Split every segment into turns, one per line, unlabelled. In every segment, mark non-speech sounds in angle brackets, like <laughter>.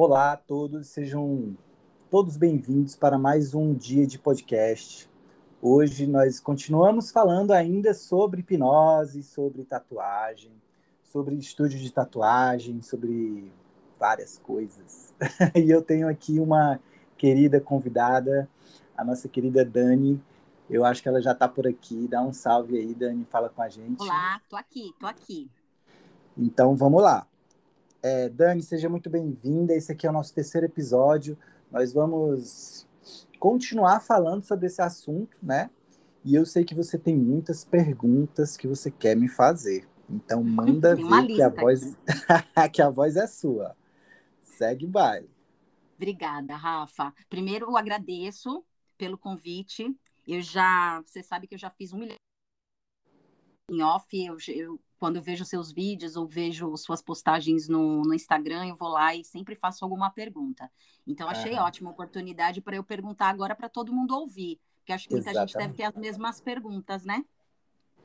Olá a todos, sejam todos bem-vindos para mais um dia de podcast. Hoje nós continuamos falando ainda sobre hipnose, sobre tatuagem, sobre estúdio de tatuagem, sobre várias coisas. <laughs> e eu tenho aqui uma querida convidada, a nossa querida Dani. Eu acho que ela já está por aqui. Dá um salve aí, Dani, fala com a gente.
Olá, tô aqui, tô aqui.
Então vamos lá. É, Dani, seja muito bem-vinda. Esse aqui é o nosso terceiro episódio. Nós vamos continuar falando sobre esse assunto, né? E eu sei que você tem muitas perguntas que você quer me fazer. Então manda <laughs> ver que a voz <laughs> que a voz é sua. Segue o baile.
Obrigada, Rafa. Primeiro, eu agradeço pelo convite. Eu já, você sabe que eu já fiz um milhão em off. Eu, eu quando eu vejo seus vídeos ou vejo suas postagens no, no Instagram, eu vou lá e sempre faço alguma pergunta. Então, achei ótima oportunidade para eu perguntar agora para todo mundo ouvir, porque acho que muita Exatamente. gente deve ter as mesmas perguntas, né?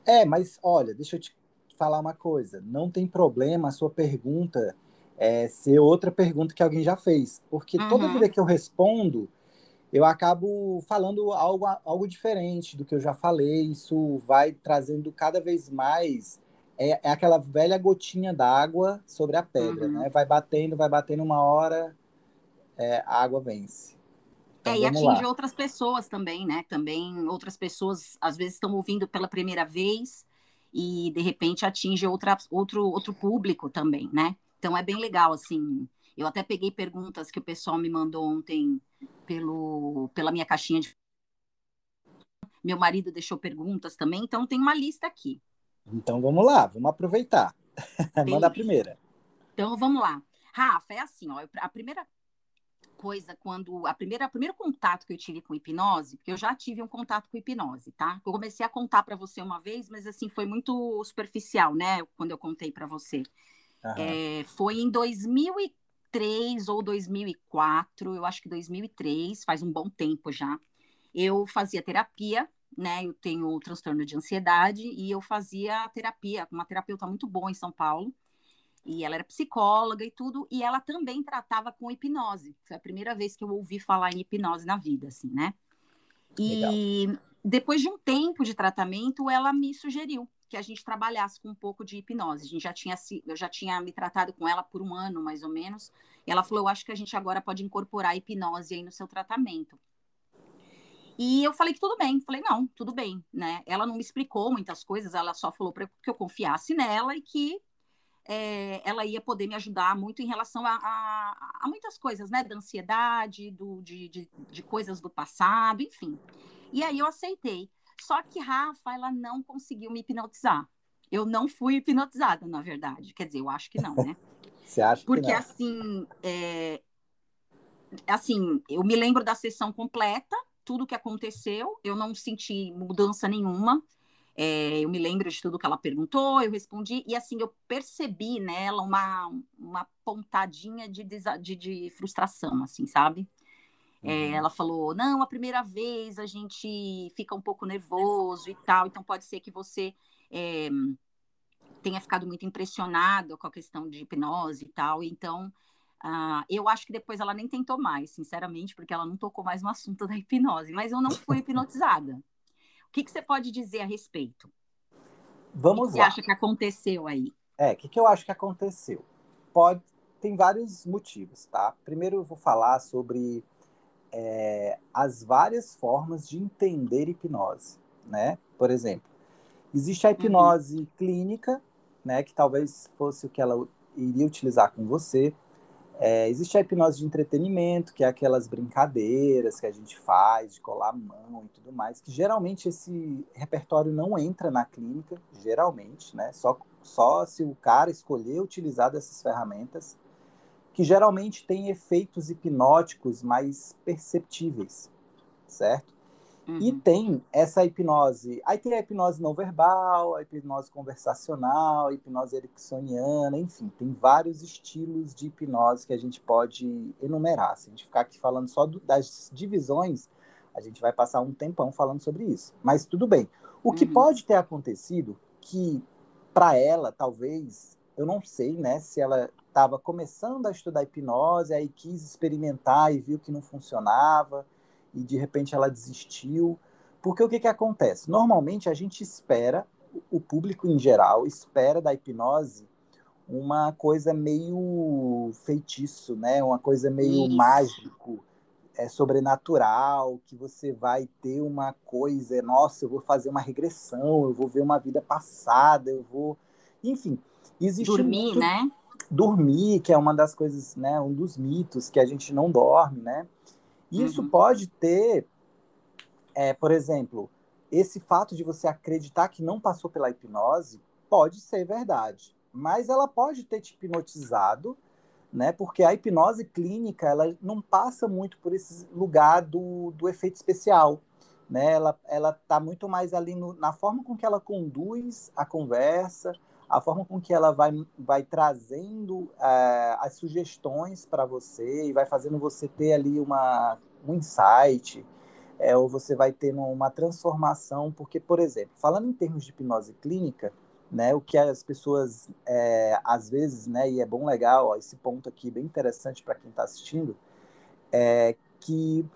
É, mas olha, deixa eu te falar uma coisa. Não tem problema a sua pergunta é, ser outra pergunta que alguém já fez, porque uhum. toda vida que eu respondo, eu acabo falando algo, algo diferente do que eu já falei. Isso vai trazendo cada vez mais é, é aquela velha gotinha d'água sobre a pedra, uhum. né? Vai batendo, vai batendo uma hora, é, a água vence.
Então, é, e atinge lá. outras pessoas também, né? Também outras pessoas às vezes estão ouvindo pela primeira vez e de repente atinge outra, outro, outro público também, né? Então é bem legal, assim. Eu até peguei perguntas que o pessoal me mandou ontem pelo, pela minha caixinha de. Meu marido deixou perguntas também, então tem uma lista aqui.
Então vamos lá, vamos aproveitar. <laughs> Manda a primeira.
Então vamos lá. Rafa, é assim, ó, a primeira coisa quando a primeira primeiro contato que eu tive com hipnose, porque eu já tive um contato com hipnose, tá? Eu comecei a contar para você uma vez, mas assim foi muito superficial, né? Quando eu contei para você, é, foi em 2003 ou 2004, eu acho que 2003, faz um bom tempo já. Eu fazia terapia né? Eu tenho transtorno de ansiedade e eu fazia terapia com uma terapeuta muito boa em São Paulo. E ela era psicóloga e tudo, e ela também tratava com hipnose. Foi a primeira vez que eu ouvi falar em hipnose na vida, assim, né? E Legal. depois de um tempo de tratamento, ela me sugeriu que a gente trabalhasse com um pouco de hipnose. A gente já tinha eu já tinha me tratado com ela por um ano, mais ou menos. E ela falou: "Eu acho que a gente agora pode incorporar a hipnose aí no seu tratamento". E eu falei que tudo bem, falei, não, tudo bem, né? Ela não me explicou muitas coisas, ela só falou para que eu confiasse nela e que é, ela ia poder me ajudar muito em relação a, a, a muitas coisas, né? Da ansiedade, do, de, de, de, coisas do passado, enfim. E aí eu aceitei. Só que Rafa, ela não conseguiu me hipnotizar. Eu não fui hipnotizada, na verdade. Quer dizer, eu acho que não, né? <laughs>
Você acha
Porque,
que não?
assim, é, assim, eu me lembro da sessão completa, tudo que aconteceu, eu não senti mudança nenhuma. É, eu me lembro de tudo que ela perguntou, eu respondi, e assim, eu percebi nela uma, uma pontadinha de, de, de frustração, assim, sabe? É, uhum. Ela falou: não, a primeira vez a gente fica um pouco nervoso e tal, então pode ser que você é, tenha ficado muito impressionado com a questão de hipnose e tal, então Uh, eu acho que depois ela nem tentou mais, sinceramente, porque ela não tocou mais no assunto <laughs> da hipnose, mas eu não fui hipnotizada. O que, que você pode dizer a respeito?
Vamos
o que
lá.
você acha que aconteceu aí?
É, o que, que eu acho que aconteceu? Pode, tem vários motivos, tá? Primeiro eu vou falar sobre é, as várias formas de entender hipnose, né? Por exemplo, existe a uhum. hipnose uhum. clínica, né? Que talvez fosse o que ela iria utilizar com você. É, existe a hipnose de entretenimento, que é aquelas brincadeiras que a gente faz, de colar a mão e tudo mais, que geralmente esse repertório não entra na clínica, geralmente, né? Só, só se o cara escolher utilizar dessas ferramentas, que geralmente tem efeitos hipnóticos mais perceptíveis, certo? Uhum. E tem essa hipnose. Aí tem a hipnose não verbal, a hipnose conversacional, a hipnose ericksoniana, enfim, tem vários estilos de hipnose que a gente pode enumerar. Se a gente ficar aqui falando só do, das divisões, a gente vai passar um tempão falando sobre isso. Mas tudo bem. O que uhum. pode ter acontecido que para ela talvez eu não sei, né, se ela estava começando a estudar hipnose, aí quis experimentar e viu que não funcionava, e de repente ela desistiu. Porque o que, que acontece? Normalmente a gente espera, o público em geral espera da hipnose uma coisa meio feitiço, né? Uma coisa meio Isso. mágico, é sobrenatural, que você vai ter uma coisa, nossa, eu vou fazer uma regressão, eu vou ver uma vida passada, eu vou, enfim, existe
dormir, muito... né?
Dormir, que é uma das coisas, né? Um dos mitos que a gente não dorme, né? Isso uhum. pode ter, é, por exemplo, esse fato de você acreditar que não passou pela hipnose pode ser verdade mas ela pode ter te hipnotizado, né? Porque a hipnose clínica ela não passa muito por esse lugar do, do efeito especial, né? Ela ela está muito mais ali no, na forma com que ela conduz a conversa, a forma com que ela vai, vai trazendo uh, as sugestões para você e vai fazendo você ter ali uma, um insight, é, ou você vai ter uma transformação, porque, por exemplo, falando em termos de hipnose clínica, né? O que as pessoas, é, às vezes, né? E é bom legal, ó, esse ponto aqui bem interessante para quem está assistindo, é que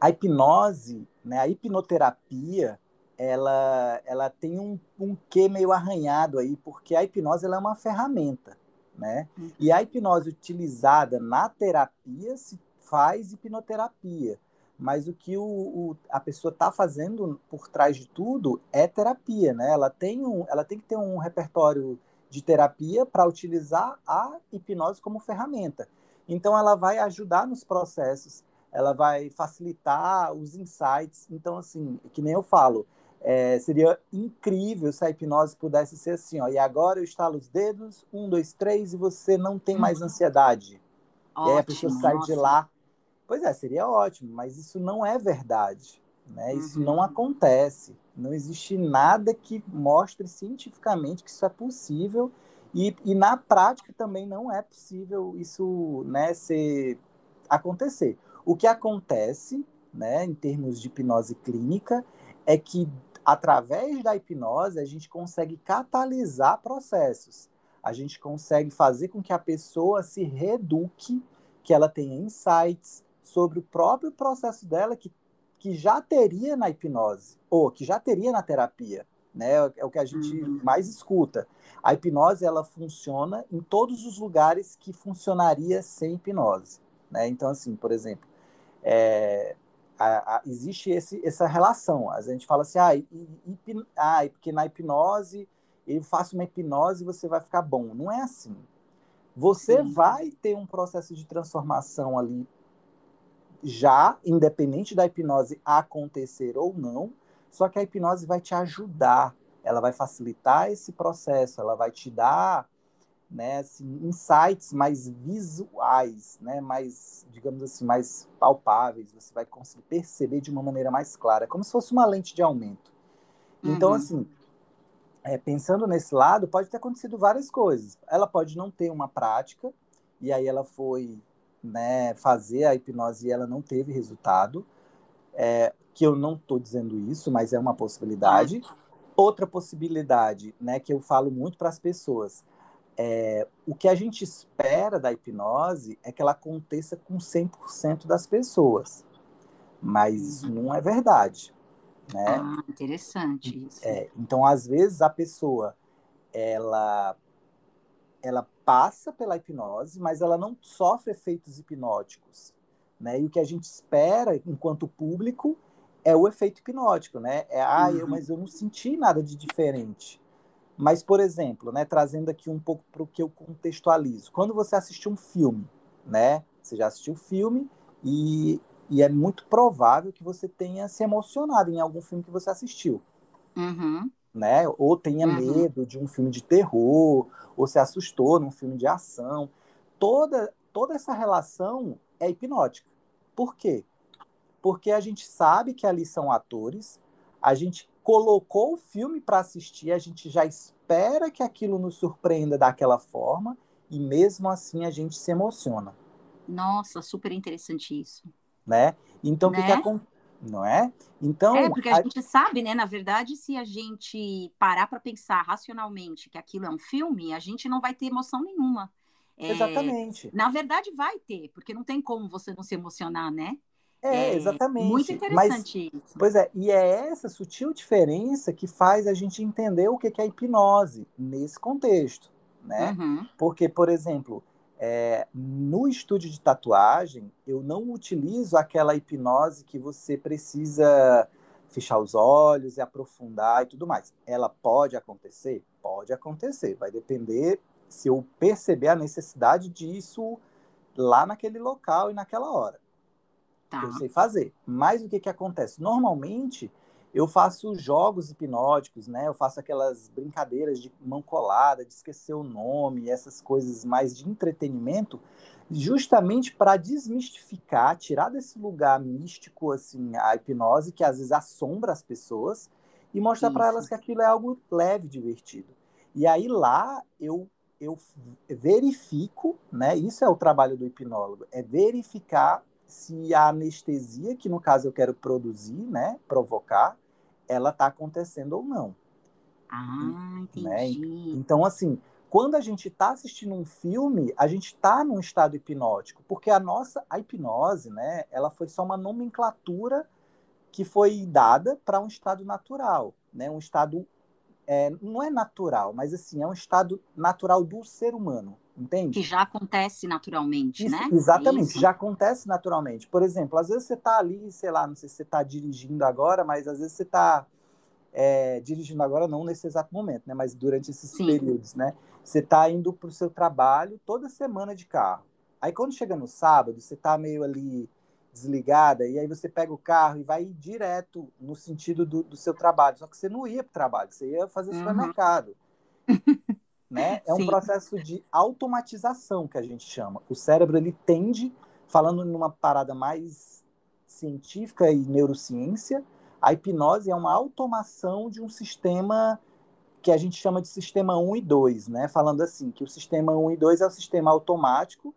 a hipnose, né? A hipnoterapia, ela, ela tem um, um quê meio arranhado aí, porque a hipnose ela é uma ferramenta, né? Uhum. E a hipnose utilizada na terapia se faz hipnoterapia mas o que o, o a pessoa está fazendo por trás de tudo é terapia, né? Ela tem, um, ela tem que ter um repertório de terapia para utilizar a hipnose como ferramenta. Então, ela vai ajudar nos processos, ela vai facilitar os insights. Então, assim, que nem eu falo, é, seria incrível se a hipnose pudesse ser assim, ó, e agora eu estalo os dedos, um, dois, três, e você não tem mais uhum. ansiedade. Ótimo, e aí a pessoa sai nossa. de lá Pois é, seria ótimo, mas isso não é verdade. Né? Isso uhum. não acontece. Não existe nada que mostre cientificamente que isso é possível. E, e na prática também não é possível isso né, ser, acontecer. O que acontece, né, em termos de hipnose clínica, é que através da hipnose a gente consegue catalisar processos. A gente consegue fazer com que a pessoa se reduque, que ela tenha insights, sobre o próprio processo dela que, que já teria na hipnose, ou que já teria na terapia. Né? É o que a gente uhum. mais escuta. A hipnose ela funciona em todos os lugares que funcionaria sem hipnose. Né? Então, assim, por exemplo, é, a, a, existe esse, essa relação. A gente fala assim, ah, hipn, ah, porque na hipnose eu faço uma hipnose e você vai ficar bom. Não é assim. Você Sim. vai ter um processo de transformação ali já, independente da hipnose acontecer ou não, só que a hipnose vai te ajudar, ela vai facilitar esse processo, ela vai te dar né, assim, insights mais visuais, né, mais, digamos assim, mais palpáveis, você vai conseguir perceber de uma maneira mais clara, como se fosse uma lente de aumento. Então, uhum. assim, é, pensando nesse lado, pode ter acontecido várias coisas. Ela pode não ter uma prática, e aí ela foi né, fazer a hipnose e ela não teve resultado, é, que eu não estou dizendo isso, mas é uma possibilidade. Outra possibilidade, né, que eu falo muito para as pessoas, é, o que a gente espera da hipnose é que ela aconteça com 100% das pessoas, mas isso não é verdade. Né?
Ah, interessante isso.
É, então, às vezes, a pessoa ela ela passa pela hipnose, mas ela não sofre efeitos hipnóticos. Né? E o que a gente espera, enquanto público, é o efeito hipnótico, né? É, ah, eu, uhum. mas eu não senti nada de diferente. Mas, por exemplo, né, trazendo aqui um pouco para o que eu contextualizo. Quando você assistiu um filme, né? Você já assistiu o filme e, e é muito provável que você tenha se emocionado em algum filme que você assistiu.
Uhum
né? Ou tenha uhum. medo de um filme de terror, ou se assustou num filme de ação. Toda, toda essa relação é hipnótica. Por quê? Porque a gente sabe que ali são atores, a gente colocou o filme para assistir, a gente já espera que aquilo nos surpreenda daquela forma, e mesmo assim a gente se emociona.
Nossa, super interessante isso.
Né? Então, o né? que, que, não é? Então.
É, porque a, a, gente sabe, né? Na verdade, se a gente parar para pensar racionalmente que aquilo é um filme, a gente não vai ter emoção nenhuma.
É, Exatamente.
Na verdade, vai ter, porque não tem como você não se emocionar, né?
É, é exatamente.
Muito interessante
Mas,
isso.
Pois é, e é essa sutil diferença que faz a gente entender o que é hipnose nesse contexto, né? Uhum. Porque, por exemplo, é, no estúdio de tatuagem, eu não utilizo aquela hipnose que você precisa fechar os olhos e aprofundar e tudo mais. Ela pode acontecer? Pode acontecer. Vai depender se eu perceber a necessidade disso lá naquele local e naquela hora. Tá. Que eu sei fazer. Mas o que, que acontece? Normalmente, eu faço jogos hipnóticos, né? Eu faço aquelas brincadeiras de mão colada, de esquecer o nome, essas coisas mais de entretenimento, justamente para desmistificar, tirar desse lugar místico assim a hipnose que às vezes assombra as pessoas e mostrar para elas que aquilo é algo leve, divertido. E aí lá eu eu verifico, né? Isso é o trabalho do hipnólogo, é verificar se a anestesia, que no caso eu quero produzir, né, provocar, ela está acontecendo ou não.
Ah, entendi. Né?
Então, assim, quando a gente está assistindo um filme, a gente está num estado hipnótico, porque a nossa a hipnose, né, ela foi só uma nomenclatura que foi dada para um estado natural, né, um estado é, não é natural, mas assim é um estado natural do ser humano, entende?
Que já acontece naturalmente,
Isso,
né?
Exatamente, já acontece naturalmente. Por exemplo, às vezes você está ali, sei lá, não sei se você está dirigindo agora, mas às vezes você está é, dirigindo agora, não nesse exato momento, né? Mas durante esses Sim. períodos, né? Você está indo para o seu trabalho toda semana de carro. Aí quando chega no sábado, você está meio ali desligada, e aí você pega o carro e vai direto no sentido do, do seu trabalho. Só que você não ia para o trabalho, você ia fazer uhum. supermercado. <laughs> né? É um Sim. processo de automatização que a gente chama. O cérebro ele tende, falando numa parada mais científica e neurociência, a hipnose é uma automação de um sistema que a gente chama de sistema 1 e 2, né? Falando assim, que o sistema 1 e 2 é o sistema automático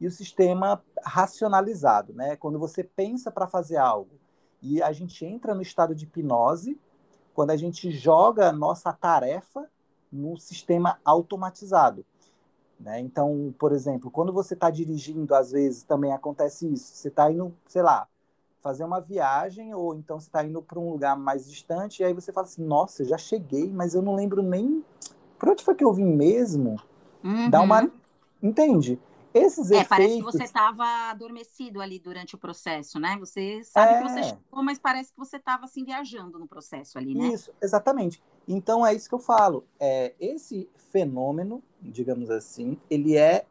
e o sistema racionalizado, né? Quando você pensa para fazer algo e a gente entra no estado de hipnose, quando a gente joga a nossa tarefa no sistema automatizado. Né? Então, por exemplo, quando você está dirigindo, às vezes também acontece isso. Você está indo, sei lá, fazer uma viagem, ou então você está indo para um lugar mais distante, e aí você fala assim: Nossa, já cheguei, mas eu não lembro nem. Por onde foi que eu vim mesmo? Uhum. Dá uma. Entende? Esses
é,
efeitos...
parece que você estava adormecido ali durante o processo, né? Você sabe é... que você chegou, mas parece que você estava assim viajando no processo ali, né?
Isso, exatamente. Então é isso que eu falo. É, esse fenômeno, digamos assim, ele é,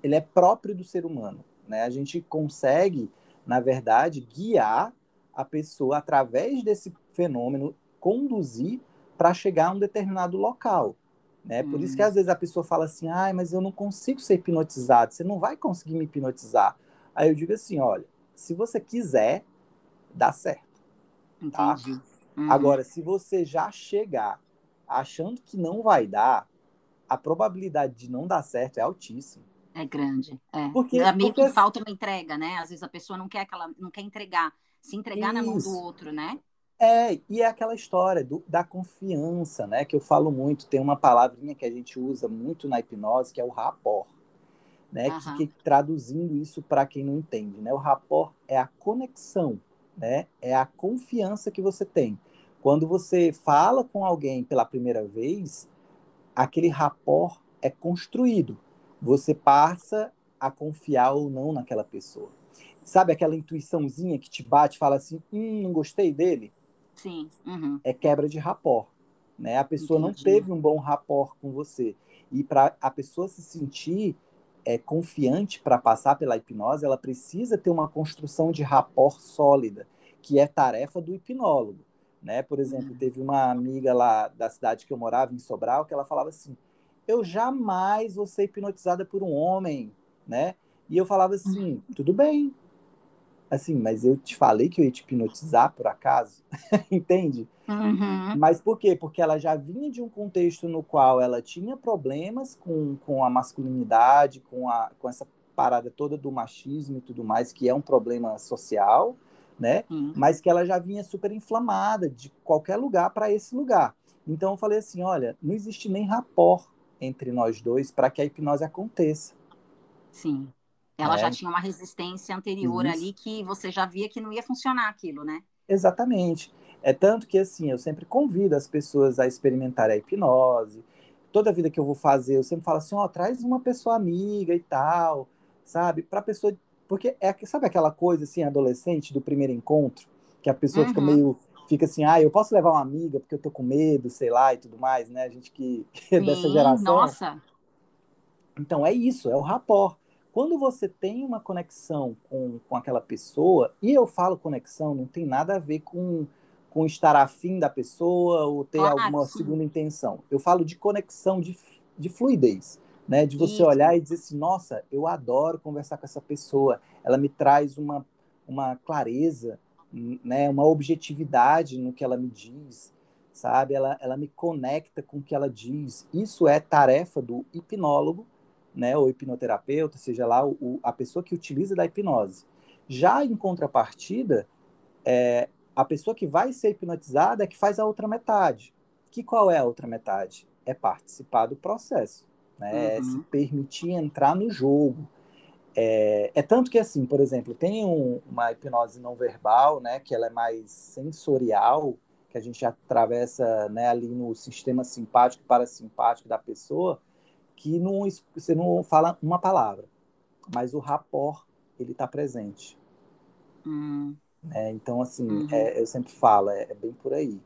ele é próprio do ser humano. Né? A gente consegue, na verdade, guiar a pessoa através desse fenômeno, conduzir para chegar a um determinado local. Né? Por isso que às vezes a pessoa fala assim, ah, mas eu não consigo ser hipnotizado, você não vai conseguir me hipnotizar. Aí eu digo assim, olha, se você quiser, dá certo. Tá? Uhum. Agora, se você já chegar achando que não vai dar, a probabilidade de não dar certo é altíssima.
É grande. É. Porque, é meio porque... que falta uma entrega, né? Às vezes a pessoa não quer aquela, não quer entregar, se entregar Isso. na mão do outro, né?
É, e é aquela história do, da confiança, né? Que eu falo muito, tem uma palavrinha que a gente usa muito na hipnose, que é o rapport. Né, uhum. que, que, traduzindo isso para quem não entende, né, o rapport é a conexão, né, é a confiança que você tem. Quando você fala com alguém pela primeira vez, aquele rapport é construído. Você passa a confiar ou não naquela pessoa. Sabe aquela intuiçãozinha que te bate, fala assim, hum, não gostei dele?
Sim. Uhum.
É quebra de rapport. Né? A pessoa Entendi. não teve um bom rapport com você. E para a pessoa se sentir é, confiante para passar pela hipnose, ela precisa ter uma construção de rapport sólida, que é tarefa do hipnólogo. Né? Por exemplo, uhum. teve uma amiga lá da cidade que eu morava, em Sobral, que ela falava assim: Eu jamais vou ser hipnotizada por um homem. Né? E eu falava assim: uhum. Tudo bem, Assim, mas eu te falei que eu ia te hipnotizar por acaso, <laughs> entende?
Uhum.
Mas por quê? Porque ela já vinha de um contexto no qual ela tinha problemas com, com a masculinidade, com, a, com essa parada toda do machismo e tudo mais, que é um problema social, né? Uhum. Mas que ela já vinha super inflamada de qualquer lugar para esse lugar. Então eu falei assim, olha, não existe nem rapport entre nós dois para que a hipnose aconteça.
Sim. Ela é. já tinha uma resistência anterior Isso. ali que você já via que não ia funcionar aquilo, né?
Exatamente. É tanto que assim, eu sempre convido as pessoas a experimentar a hipnose. Toda vida que eu vou fazer, eu sempre falo assim, ó, oh, traz uma pessoa amiga e tal, sabe? Para pessoa, porque é sabe aquela coisa assim, adolescente do primeiro encontro, que a pessoa uhum. fica meio fica assim, ah, eu posso levar uma amiga porque eu tô com medo, sei lá, e tudo mais, né? A gente que, que <laughs> é dessa geração.
Nossa.
Então é isso, é o rapport. Quando você tem uma conexão com, com aquela pessoa, e eu falo conexão, não tem nada a ver com, com estar afim da pessoa ou ter ah, alguma sim. segunda intenção. Eu falo de conexão, de, de fluidez, né? De você Isso. olhar e dizer assim, nossa, eu adoro conversar com essa pessoa, ela me traz uma, uma clareza, né? Uma objetividade no que ela me diz, sabe? Ela, ela me conecta com o que ela diz. Isso é tarefa do hipnólogo, né, ou hipnoterapeuta, seja lá o, a pessoa que utiliza da hipnose. Já em contrapartida, é, a pessoa que vai ser hipnotizada é que faz a outra metade. Que qual é a outra metade? É participar do processo, né? Uhum. se permitir entrar no jogo. É, é, tanto que assim, por exemplo, tem um, uma hipnose não verbal, né, que ela é mais sensorial, que a gente atravessa, né, ali no sistema simpático e parasimpático da pessoa, que não, você não fala uma palavra, mas o rapport ele está presente.
Hum.
É, então, assim, uhum. é, eu sempre falo, é, é, bem por aí.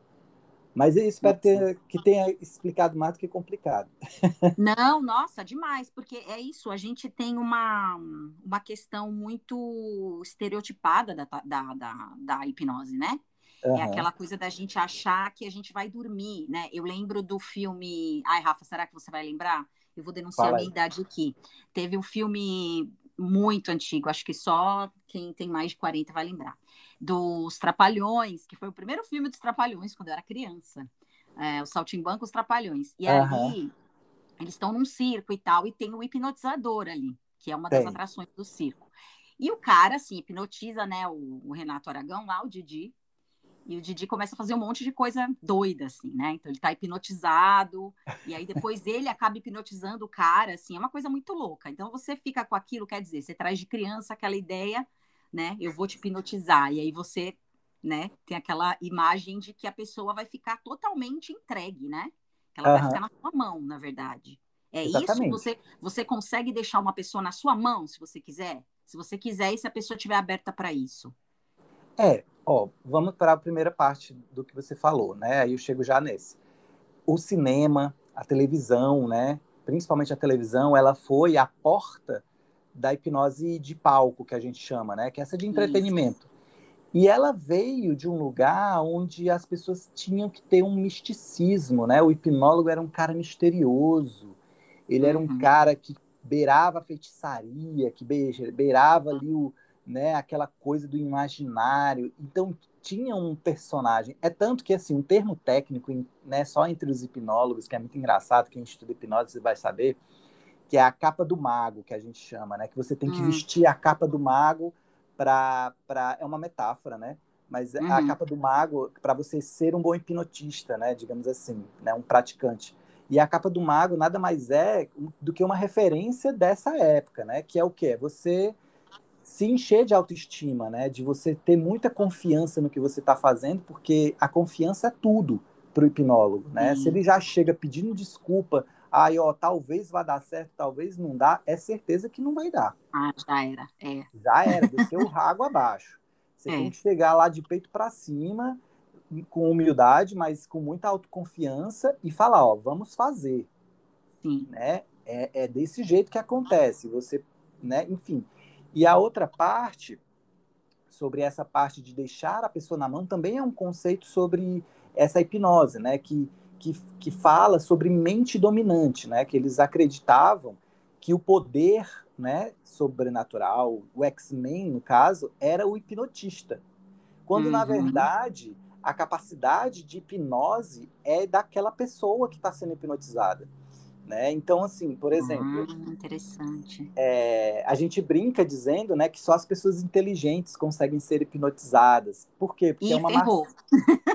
Mas eu espero ter, que tenha explicado mais do que complicado. <laughs>
Não, nossa, demais, porque é isso, a gente tem uma, uma questão muito estereotipada da, da, da, da hipnose, né? Uhum. É aquela coisa da gente achar que a gente vai dormir, né? Eu lembro do filme. Ai, Rafa, será que você vai lembrar? Eu vou denunciar Fala a minha idade aqui. Teve um filme muito antigo, acho que só quem tem mais de 40 vai lembrar. Dos Trapalhões, que foi o primeiro filme dos Trapalhões quando eu era criança. É, o Saltimbanco, os Trapalhões. E uhum. ali, eles estão num circo e tal, e tem o hipnotizador ali, que é uma das tem. atrações do circo. E o cara, assim, hipnotiza, né, o, o Renato Aragão lá, o Didi, e o Didi começa a fazer um monte de coisa doida, assim, né? Então ele tá hipnotizado, e aí depois <laughs> ele acaba hipnotizando o cara, assim, é uma coisa muito louca. Então você fica com aquilo, quer dizer, você traz de criança aquela ideia, né? Eu vou te hipnotizar, e aí você, né, tem aquela imagem de que a pessoa vai ficar totalmente entregue, né? Que ela uhum. vai ficar na sua mão, na verdade. É Exatamente. isso? Você, você consegue deixar uma pessoa na sua mão, se você quiser? Se você quiser e se a pessoa estiver aberta para isso.
É, Ó, vamos para a primeira parte do que você falou, né? Aí eu chego já nesse. O cinema, a televisão, né? Principalmente a televisão, ela foi a porta da hipnose de palco, que a gente chama, né? Que é essa de entretenimento. Isso. E ela veio de um lugar onde as pessoas tinham que ter um misticismo, né? O hipnólogo era um cara misterioso. Ele era um uhum. cara que beirava a feitiçaria, que beirava ali o, né, aquela coisa do imaginário. Então tinha um personagem. É tanto que assim, um termo técnico, né, só entre os hipnólogos, que é muito engraçado, quem estuda hipnose você vai saber, que é a capa do mago, que a gente chama, né, que você tem que hum. vestir a capa do mago para para é uma metáfora, né? Mas uhum. a capa do mago para você ser um bom hipnotista, né, digamos assim, né, um praticante. E a capa do mago nada mais é do que uma referência dessa época, né? Que é o quê? Você se encher de autoestima, né? De você ter muita confiança no que você está fazendo, porque a confiança é tudo para o hipnólogo, né? Se ele já chega pedindo desculpa, aí ó, talvez vá dar certo, talvez não dá, é certeza que não vai dar.
Ah, já era, é.
Já era, desceu o rago abaixo. Você é. tem que chegar lá de peito para cima, com humildade, mas com muita autoconfiança e falar, ó, vamos fazer.
Sim.
Né? É, é desse jeito que acontece. Você, né? Enfim. E a outra parte, sobre essa parte de deixar a pessoa na mão, também é um conceito sobre essa hipnose, né? Que, que, que fala sobre mente dominante, né? Que eles acreditavam que o poder né, sobrenatural, o X-Men, no caso, era o hipnotista. Quando, uhum. na verdade, a capacidade de hipnose é daquela pessoa que está sendo hipnotizada. Né? Então, assim, por exemplo.
Ah, interessante.
É, a gente brinca dizendo né, que só as pessoas inteligentes conseguem ser hipnotizadas. Por quê?
Porque é uma
ferrou.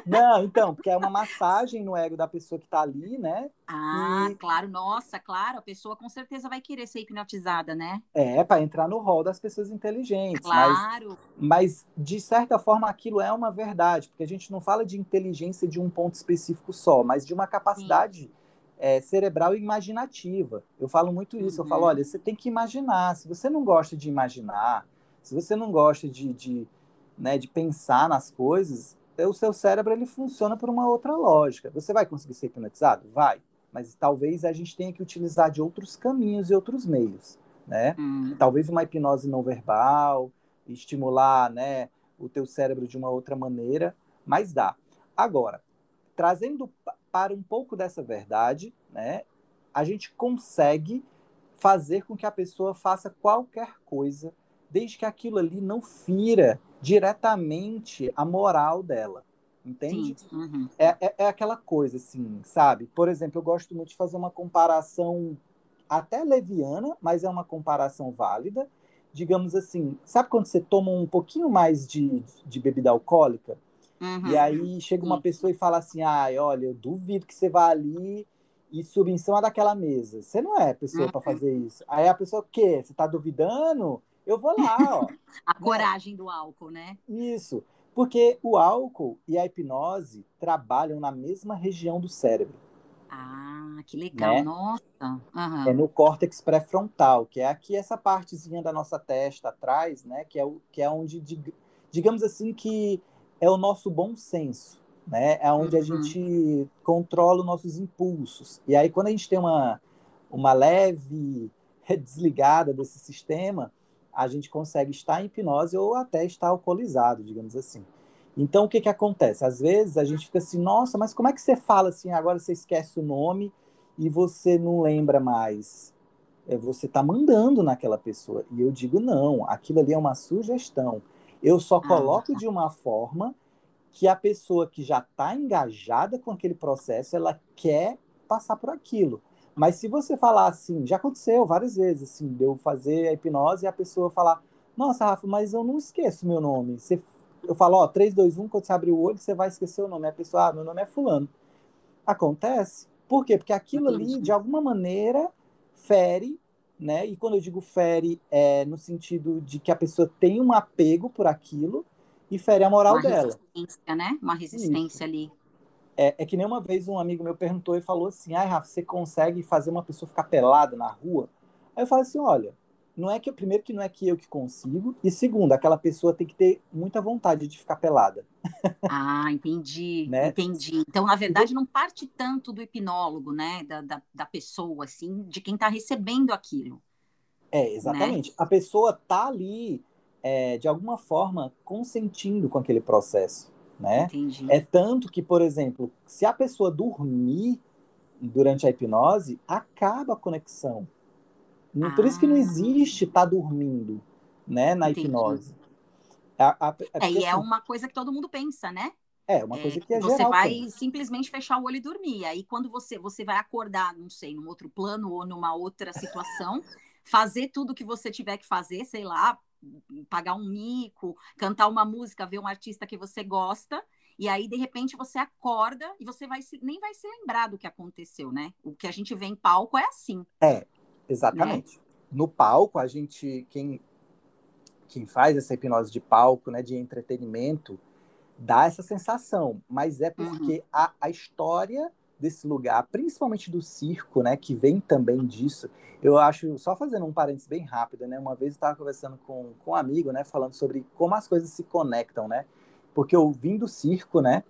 Não, então, porque é uma massagem no ego da pessoa que está ali, né?
Ah, e... claro, nossa, claro, a pessoa com certeza vai querer ser hipnotizada, né?
É, para entrar no rol das pessoas inteligentes.
Claro.
Mas, mas, de certa forma, aquilo é uma verdade, porque a gente não fala de inteligência de um ponto específico só, mas de uma capacidade. Sim é, cerebral e imaginativa. Eu falo muito isso. Uhum. Eu falo, uhum. olha, você tem que imaginar. Se você não gosta de imaginar, se você não gosta de, de, né, de pensar nas coisas, o seu cérebro ele funciona por uma outra lógica. Você vai conseguir ser hipnotizado? Vai. Mas talvez a gente tenha que utilizar de outros caminhos e outros meios, né? Uhum. Talvez uma hipnose não verbal, estimular, né, o teu cérebro de uma outra maneira, mas dá. Agora, trazendo para um pouco dessa verdade, né, a gente consegue fazer com que a pessoa faça qualquer coisa, desde que aquilo ali não fira diretamente a moral dela. Entende?
Uhum.
É, é, é, aquela coisa, assim, sabe? Por exemplo, eu gosto muito de fazer uma comparação até leviana, mas é uma comparação válida. Digamos assim, sabe quando você toma um pouquinho mais de, de bebida alcoólica?
Uhum.
E aí chega uma pessoa e fala assim: ai, olha, eu duvido que você vá ali e suba em cima daquela mesa. Você não é pessoa uhum. para fazer isso. Aí a pessoa, o quê? Você está duvidando? Eu vou lá, ó. <laughs>
a coragem do álcool, né?
Isso. Porque o álcool e a hipnose trabalham na mesma região do cérebro.
Ah, que legal, né? nossa. Uhum.
É no córtex pré-frontal, que é aqui essa partezinha da nossa testa atrás, né? Que é, o, que é onde, digamos assim, que é o nosso bom senso, né? É onde uhum. a gente controla os nossos impulsos. E aí, quando a gente tem uma, uma leve <laughs> desligada desse sistema, a gente consegue estar em hipnose ou até estar alcoolizado, digamos assim. Então, o que, que acontece? Às vezes a gente fica assim, nossa, mas como é que você fala assim? Agora você esquece o nome e você não lembra mais. É, você está mandando naquela pessoa. E eu digo, não, aquilo ali é uma sugestão. Eu só ah, coloco de uma forma que a pessoa que já está engajada com aquele processo, ela quer passar por aquilo. Mas se você falar assim, já aconteceu várias vezes, assim, de eu fazer a hipnose e a pessoa falar, nossa, Rafa, mas eu não esqueço meu nome. Você, eu falo, ó, 3, 2, 1, quando você abrir o olho, você vai esquecer o nome. A pessoa, ah, meu nome é fulano. Acontece. Por quê? Porque aquilo ali, de alguma maneira, fere né? E quando eu digo fere, é no sentido de que a pessoa tem um apego por aquilo e fere a moral
uma
dela.
Resistência, né? Uma resistência Isso. ali.
É, é, que nem uma vez um amigo meu perguntou e falou assim: ai, Rafa, você consegue fazer uma pessoa ficar pelada na rua? Aí eu falei assim: olha, não é que primeiro que não é que eu que consigo, e segundo, aquela pessoa tem que ter muita vontade de ficar pelada. <laughs>
Ah, entendi, né? entendi. Então, na verdade, não parte tanto do hipnólogo, né? Da, da, da pessoa, assim, de quem está recebendo aquilo.
É, exatamente. Né? A pessoa tá ali, é, de alguma forma, consentindo com aquele processo, né?
Entendi.
É tanto que, por exemplo, se a pessoa dormir durante a hipnose, acaba a conexão ah. Por isso que não ah. existe estar tá dormindo, né, na Entendi. hipnose.
A, a, a, é, e é assim uma coisa que todo mundo pensa, né?
É, uma coisa que é
Você
geral,
vai pensa. simplesmente fechar o olho e dormir. Aí, quando você, você vai acordar, não sei, num outro plano ou numa outra situação, <laughs> fazer tudo que você tiver que fazer, sei lá, pagar um mico, cantar uma música, ver um artista que você gosta, e aí, de repente, você acorda e você vai se, nem vai se lembrar do que aconteceu, né? O que a gente vê em palco é assim.
É, Exatamente. Né? No palco, a gente, quem, quem faz essa hipnose de palco, né, de entretenimento, dá essa sensação, mas é porque uhum. a, a história desse lugar, principalmente do circo, né, que vem também disso. Eu acho, só fazendo um parênteses bem rápido, né, uma vez eu estava conversando com, com um amigo, né, falando sobre como as coisas se conectam, né, porque eu vim do circo, né,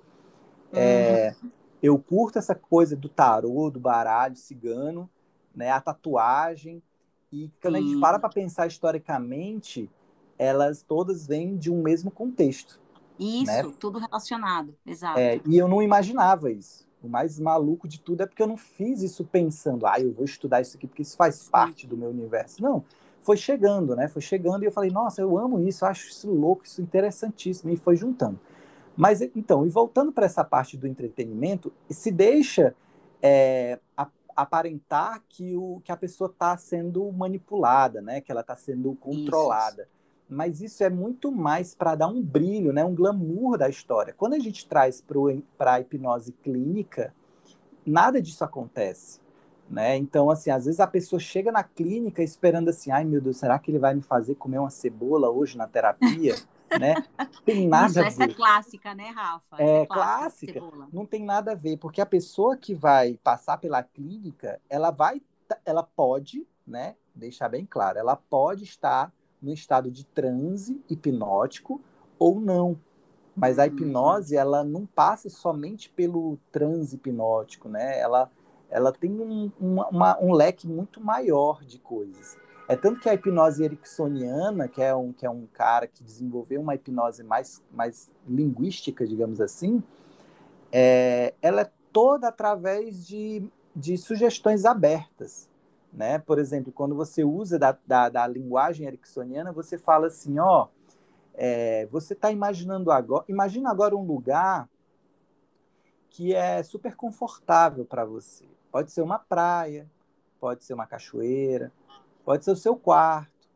é, uhum. é, eu curto essa coisa do tarô, do baralho cigano, né, a tatuagem. E quando a gente para para pensar historicamente, elas todas vêm de um mesmo contexto.
Isso, né? tudo relacionado, exato.
É, e eu não imaginava isso. O mais maluco de tudo é porque eu não fiz isso pensando, ah, eu vou estudar isso aqui porque isso faz Sim. parte do meu universo. Não, foi chegando, né? Foi chegando e eu falei, nossa, eu amo isso, acho isso louco, isso interessantíssimo, e foi juntando. Mas então, e voltando para essa parte do entretenimento, se deixa é, a, aparentar que, o, que a pessoa está sendo manipulada, né? Que ela está sendo controlada. Isso. Mas isso é muito mais para dar um brilho, né? Um glamour da história. Quando a gente traz para a hipnose clínica, nada disso acontece. Né? Então, assim, às vezes a pessoa chega na clínica esperando assim, ai meu Deus, será que ele vai me fazer comer uma cebola hoje na terapia? <laughs> né? <laughs> Tem nada Isso, a ver.
Essa é clássica, né, Rafa?
Essa é, é clássica. clássica. Não tem nada a ver, porque a pessoa que vai passar pela clínica, ela vai, ela pode, né? Deixar bem claro, ela pode estar no estado de transe hipnótico ou não. Mas a uhum. hipnose, ela não passa somente pelo transe hipnótico, né? Ela, ela tem um, uma, um leque muito maior de coisas. É tanto que a hipnose ericksoniana, que é um, que é um cara que desenvolveu uma hipnose mais, mais linguística, digamos assim, é, ela é toda através de, de sugestões abertas. Né? Por exemplo, quando você usa da, da, da linguagem ericksoniana, você fala assim, ó, é, você está imaginando agora, imagina agora um lugar que é super confortável para você. Pode ser uma praia, pode ser uma cachoeira, pode ser o seu quarto,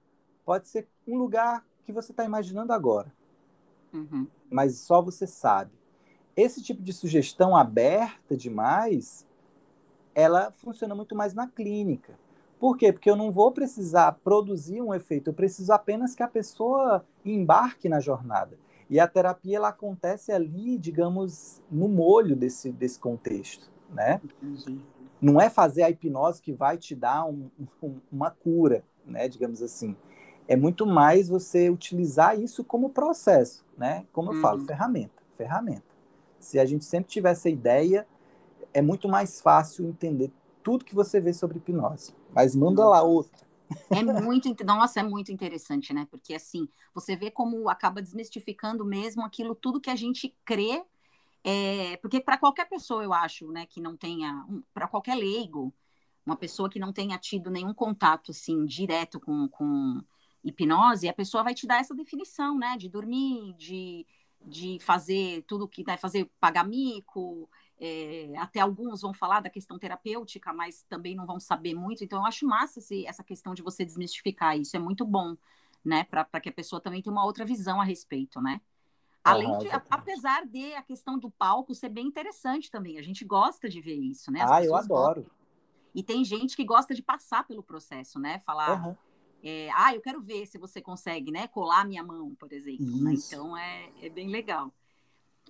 pode ser um lugar que você está imaginando agora. Uhum. Mas só você sabe. Esse tipo de sugestão aberta demais, ela funciona muito mais na clínica. Por quê? Porque eu não vou precisar produzir um efeito, eu preciso apenas que a pessoa embarque na jornada. E a terapia ela acontece ali, digamos, no molho desse, desse contexto, né? Entendi não é fazer a hipnose que vai te dar um, um, uma cura, né, digamos assim. É muito mais você utilizar isso como processo, né? Como eu uhum. falo, ferramenta, ferramenta. Se a gente sempre tiver essa ideia, é muito mais fácil entender tudo que você vê sobre hipnose. Mas manda lá outra.
É muito, nossa, é muito interessante, né? Porque assim, você vê como acaba desmistificando mesmo aquilo tudo que a gente crê é, porque para qualquer pessoa, eu acho, né, que não tenha, um, para qualquer leigo, uma pessoa que não tenha tido nenhum contato, assim, direto com, com hipnose, a pessoa vai te dar essa definição, né, de dormir, de, de fazer tudo que vai fazer, pagar mico, é, até alguns vão falar da questão terapêutica, mas também não vão saber muito, então eu acho massa esse, essa questão de você desmistificar isso, é muito bom, né, para que a pessoa também tenha uma outra visão a respeito, né. Além de, apesar de a questão do palco ser bem interessante também, a gente gosta de ver isso, né?
As ah, eu adoro. Gostam.
E tem gente que gosta de passar pelo processo, né? Falar, uhum. é, ah, eu quero ver se você consegue, né? Colar minha mão, por exemplo. Né? Então é, é bem legal.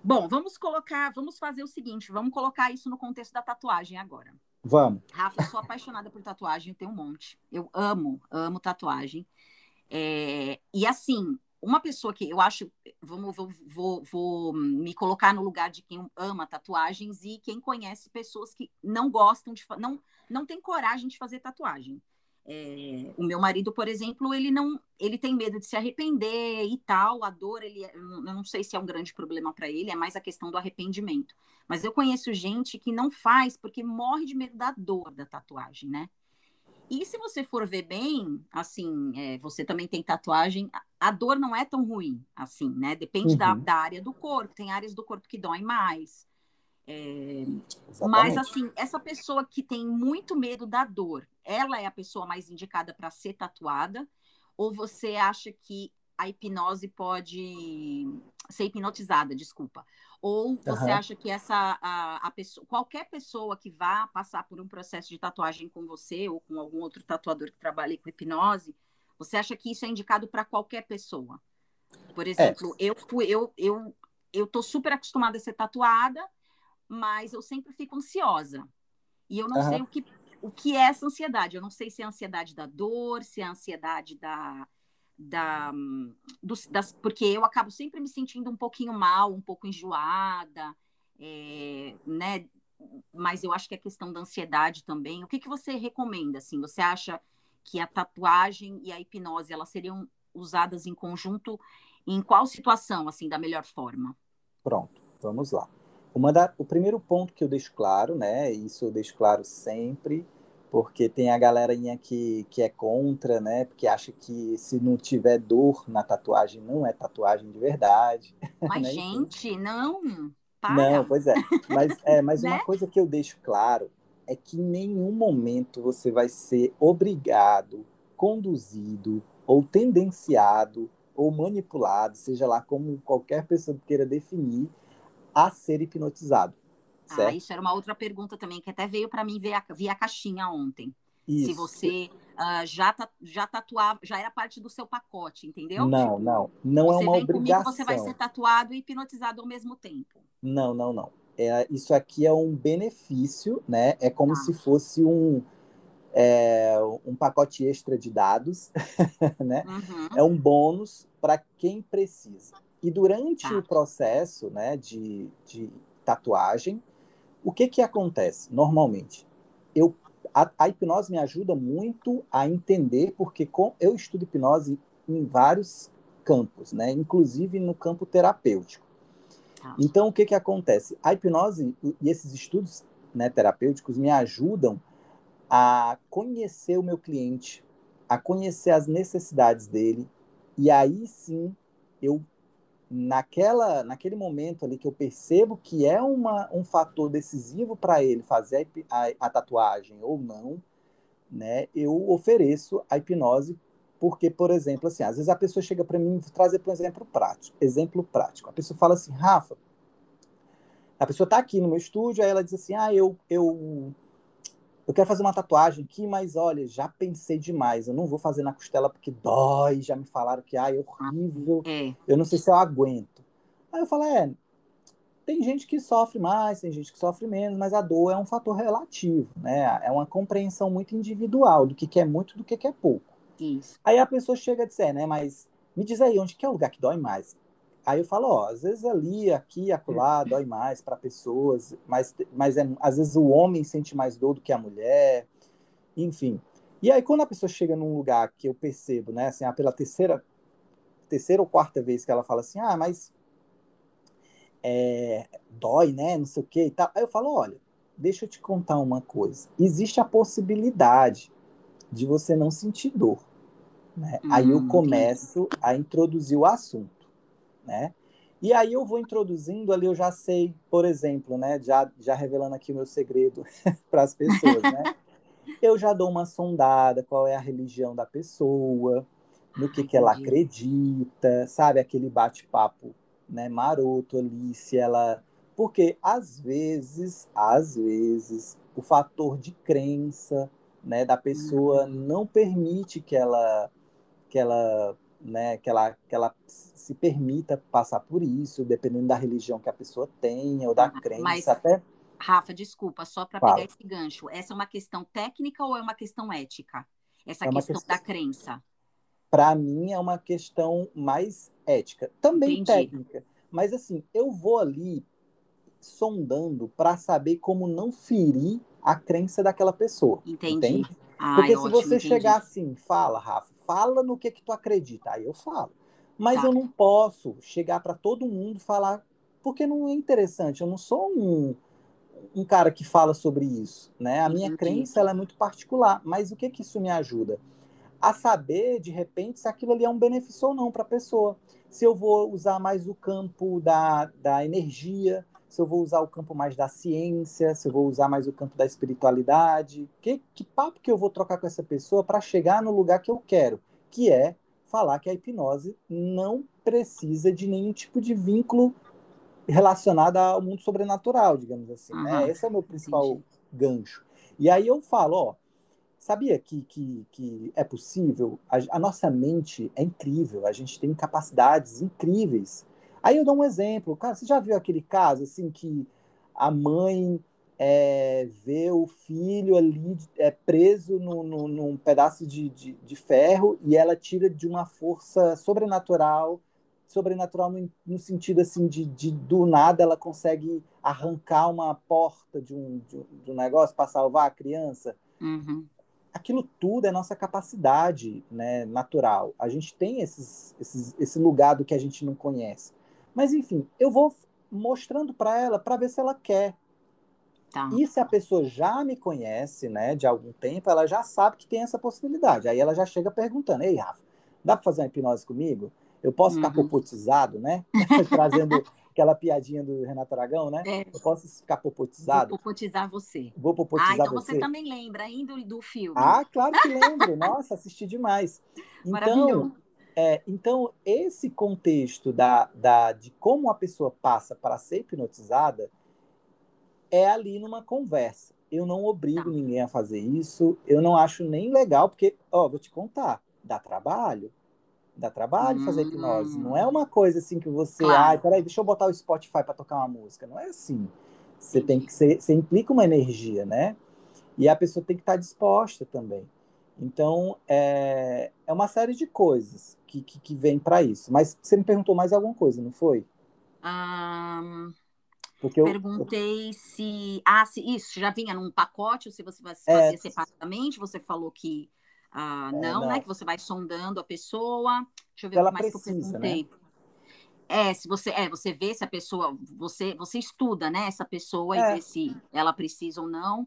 Bom, vamos colocar, vamos fazer o seguinte, vamos colocar isso no contexto da tatuagem agora.
Vamos.
Rafa, eu sou apaixonada por tatuagem, eu tenho um monte. Eu amo, amo tatuagem. É, e assim, uma pessoa que eu acho, vamos, vou, vou, vou, me colocar no lugar de quem ama tatuagens e quem conhece pessoas que não gostam de, não, não tem coragem de fazer tatuagem. É, o meu marido, por exemplo, ele não, ele tem medo de se arrepender e tal. A dor, ele, é, eu não sei se é um grande problema para ele, é mais a questão do arrependimento. Mas eu conheço gente que não faz porque morre de medo da dor da tatuagem, né? E se você for ver bem, assim, é, você também tem tatuagem, a dor não é tão ruim, assim, né? Depende uhum. da, da, área do corpo. Tem áreas do corpo que doem mais. É, mas, assim, essa pessoa que tem muito medo da dor, ela é a pessoa mais indicada para ser tatuada? Ou você acha que a hipnose pode ser hipnotizada, desculpa. Ou você uhum. acha que essa a, a pessoa, qualquer pessoa que vá passar por um processo de tatuagem com você ou com algum outro tatuador que trabalhe com hipnose, você acha que isso é indicado para qualquer pessoa? Por é. exemplo, é. eu fui eu eu eu tô super acostumada a ser tatuada, mas eu sempre fico ansiosa. E eu não uhum. sei o que o que é essa ansiedade. Eu não sei se é a ansiedade da dor, se é a ansiedade da da, dos, das, porque eu acabo sempre me sentindo um pouquinho mal, um pouco enjoada, é, né? Mas eu acho que a questão da ansiedade também. O que, que você recomenda? Assim, você acha que a tatuagem e a hipnose elas seriam usadas em conjunto em qual situação, assim, da melhor forma?
Pronto, vamos lá. Da, o primeiro ponto que eu deixo claro, né? Isso eu deixo claro sempre porque tem a galerinha que, que é contra, né? Porque acha que se não tiver dor na tatuagem, não é tatuagem de verdade. <laughs>
Mas, né? gente, não. Para.
Não, pois é. Mas, é, mas <laughs> né? uma coisa que eu deixo claro é que em nenhum momento você vai ser obrigado, conduzido ou tendenciado ou manipulado, seja lá como qualquer pessoa queira definir, a ser hipnotizado.
Ah, certo? Ah, isso era uma outra pergunta também, que até veio para mim via, via a caixinha ontem. Isso. Se você uh, já, já tatuava, já era parte do seu pacote, entendeu?
Não, tipo, não. Não é uma obrigação.
Comigo, você vai ser tatuado e hipnotizado ao mesmo tempo.
Não, não, não. É, isso aqui é um benefício, né? É como ah. se fosse um, é, um pacote extra de dados, <laughs> né? Uhum. É um bônus para quem precisa. E durante tá. o processo né, de, de tatuagem, o que, que acontece normalmente? Eu, a, a, hipnose me ajuda muito a entender, porque com, eu estudo hipnose em vários campos, né? inclusive no campo terapêutico. Então, o que, que acontece? A hipnose e esses estudos né, terapêuticos me ajudam a conhecer o meu cliente, a conhecer as necessidades dele, e aí sim eu naquela naquele momento ali que eu percebo que é uma, um fator decisivo para ele fazer a, a, a, tatuagem ou não, né? Eu ofereço a hipnose porque, por exemplo, assim, às vezes a pessoa chega para mim trazer para um exemplo prático, exemplo prático. A pessoa fala assim, Rafa, a pessoa está aqui no meu estúdio, aí ela diz assim, ah, eu eu eu quero fazer uma tatuagem aqui, mas olha, já pensei demais. Eu não vou fazer na costela porque dói. Já me falaram que ai, é horrível. É. Eu não sei se eu aguento. Aí eu falo, é, tem gente que sofre mais, tem gente que sofre menos, mas a dor é um fator relativo, né? É uma compreensão muito individual do que, que é muito do que, que é pouco.
Isso.
Aí a pessoa chega a dizer, né? Mas me diz aí, onde que é o lugar que dói mais? Aí eu falo, ó, às vezes ali, aqui, acolá, <laughs> dói mais para pessoas, mas, mas é, às vezes o homem sente mais dor do que a mulher, enfim. E aí quando a pessoa chega num lugar que eu percebo, né, assim, ah, pela terceira, terceira ou quarta vez que ela fala assim, ah, mas é, dói, né, não sei o que e tal. Aí eu falo, olha, deixa eu te contar uma coisa. Existe a possibilidade de você não sentir dor. Né? Hum, aí eu começo a introduzir o assunto né? E aí eu vou introduzindo ali, eu já sei, por exemplo, né, já, já revelando aqui o meu segredo <laughs> para as pessoas, né? <laughs> Eu já dou uma sondada, qual é a religião da pessoa, no que, que ela acredita, sabe? Aquele bate-papo né, maroto ali, se ela... Porque, às vezes, às vezes, o fator de crença né, da pessoa uhum. não permite que ela, que ela né, que ela, que ela se permita passar por isso, dependendo da religião que a pessoa tenha ou da ah, crença, Mas, até.
Rafa, desculpa, só para pegar esse gancho. Essa é uma questão técnica ou é uma questão ética? Essa é questão, questão, da crença.
Para mim é uma questão mais ética, também Entendi. técnica. Mas assim, eu vou ali sondando para saber como não ferir a crença daquela pessoa.
Entendi.
Entende? Porque se você entendi. chegar assim, fala, Rafa, fala no que que tu acredita, aí eu falo. Mas tá. eu não posso chegar para todo mundo falar, porque não é interessante. Eu não sou um, um cara que fala sobre isso, né? A minha crença ela é muito particular. Mas o que que isso me ajuda? A saber, de repente, se aquilo ali é um benefício ou não para a pessoa. Se eu vou usar mais o campo da, da energia, se eu vou usar o campo mais da ciência, se eu vou usar mais o campo da espiritualidade. Que, que papo que eu vou trocar com essa pessoa para chegar no lugar que eu quero, que é falar que a hipnose não precisa de nenhum tipo de vínculo relacionado ao mundo sobrenatural, digamos assim. Uhum. Né? Esse é o meu principal Entendi. gancho. E aí eu falo, ó, sabia que, que, que é possível? A, a nossa mente é incrível, a gente tem capacidades incríveis Aí eu dou um exemplo. Cara, você já viu aquele caso assim que a mãe é, vê o filho ali é, preso no, no, num pedaço de, de, de, ferro e ela tira de uma força sobrenatural, sobrenatural no, no sentido assim de, de, do nada ela consegue arrancar uma porta de um, de, um negócio para salvar a criança.
Uhum.
Aquilo tudo é nossa capacidade né, natural. A gente tem esses, esses, esse lugar do que a gente não conhece. Mas, enfim, eu vou mostrando para ela para ver se ela quer. Tá. E se a pessoa já me conhece, né, de algum tempo, ela já sabe que tem essa possibilidade. Aí ela já chega perguntando: Ei, Rafa, dá para fazer uma hipnose comigo? Eu posso uhum. ficar popotizado, né? <laughs> Trazendo aquela piadinha do Renato Aragão, né? É. Eu posso ficar popotizado?
Vou popotizar você.
Vou popotizar
ah, então
você.
você também lembra ainda do, do filme.
Ah, claro que lembro. Nossa, assisti demais. Então, é, então esse contexto da, da, de como a pessoa passa para ser hipnotizada é ali numa conversa. Eu não obrigo tá. ninguém a fazer isso. Eu não acho nem legal, porque, ó, vou te contar, dá trabalho. Dá trabalho hum. fazer hipnose. Não é hum. uma coisa assim que você. Claro. Ai, peraí, deixa eu botar o Spotify para tocar uma música. Não é assim. Você tem que você implica uma energia, né? E a pessoa tem que estar disposta também. Então, é, é uma série de coisas que, que, que vem para isso. Mas você me perguntou mais alguma coisa, não foi?
Um, Porque eu, perguntei eu... se. Ah, se isso já vinha num pacote ou se você é, fazia é, separadamente. Você falou que ah, não, é, não, né? Que você vai sondando a pessoa. Deixa eu ver o que mais precisa, que eu né? perguntei. Né? É, se você, é, você vê se a pessoa, você, você estuda, né, essa pessoa é. e vê se ela precisa ou não.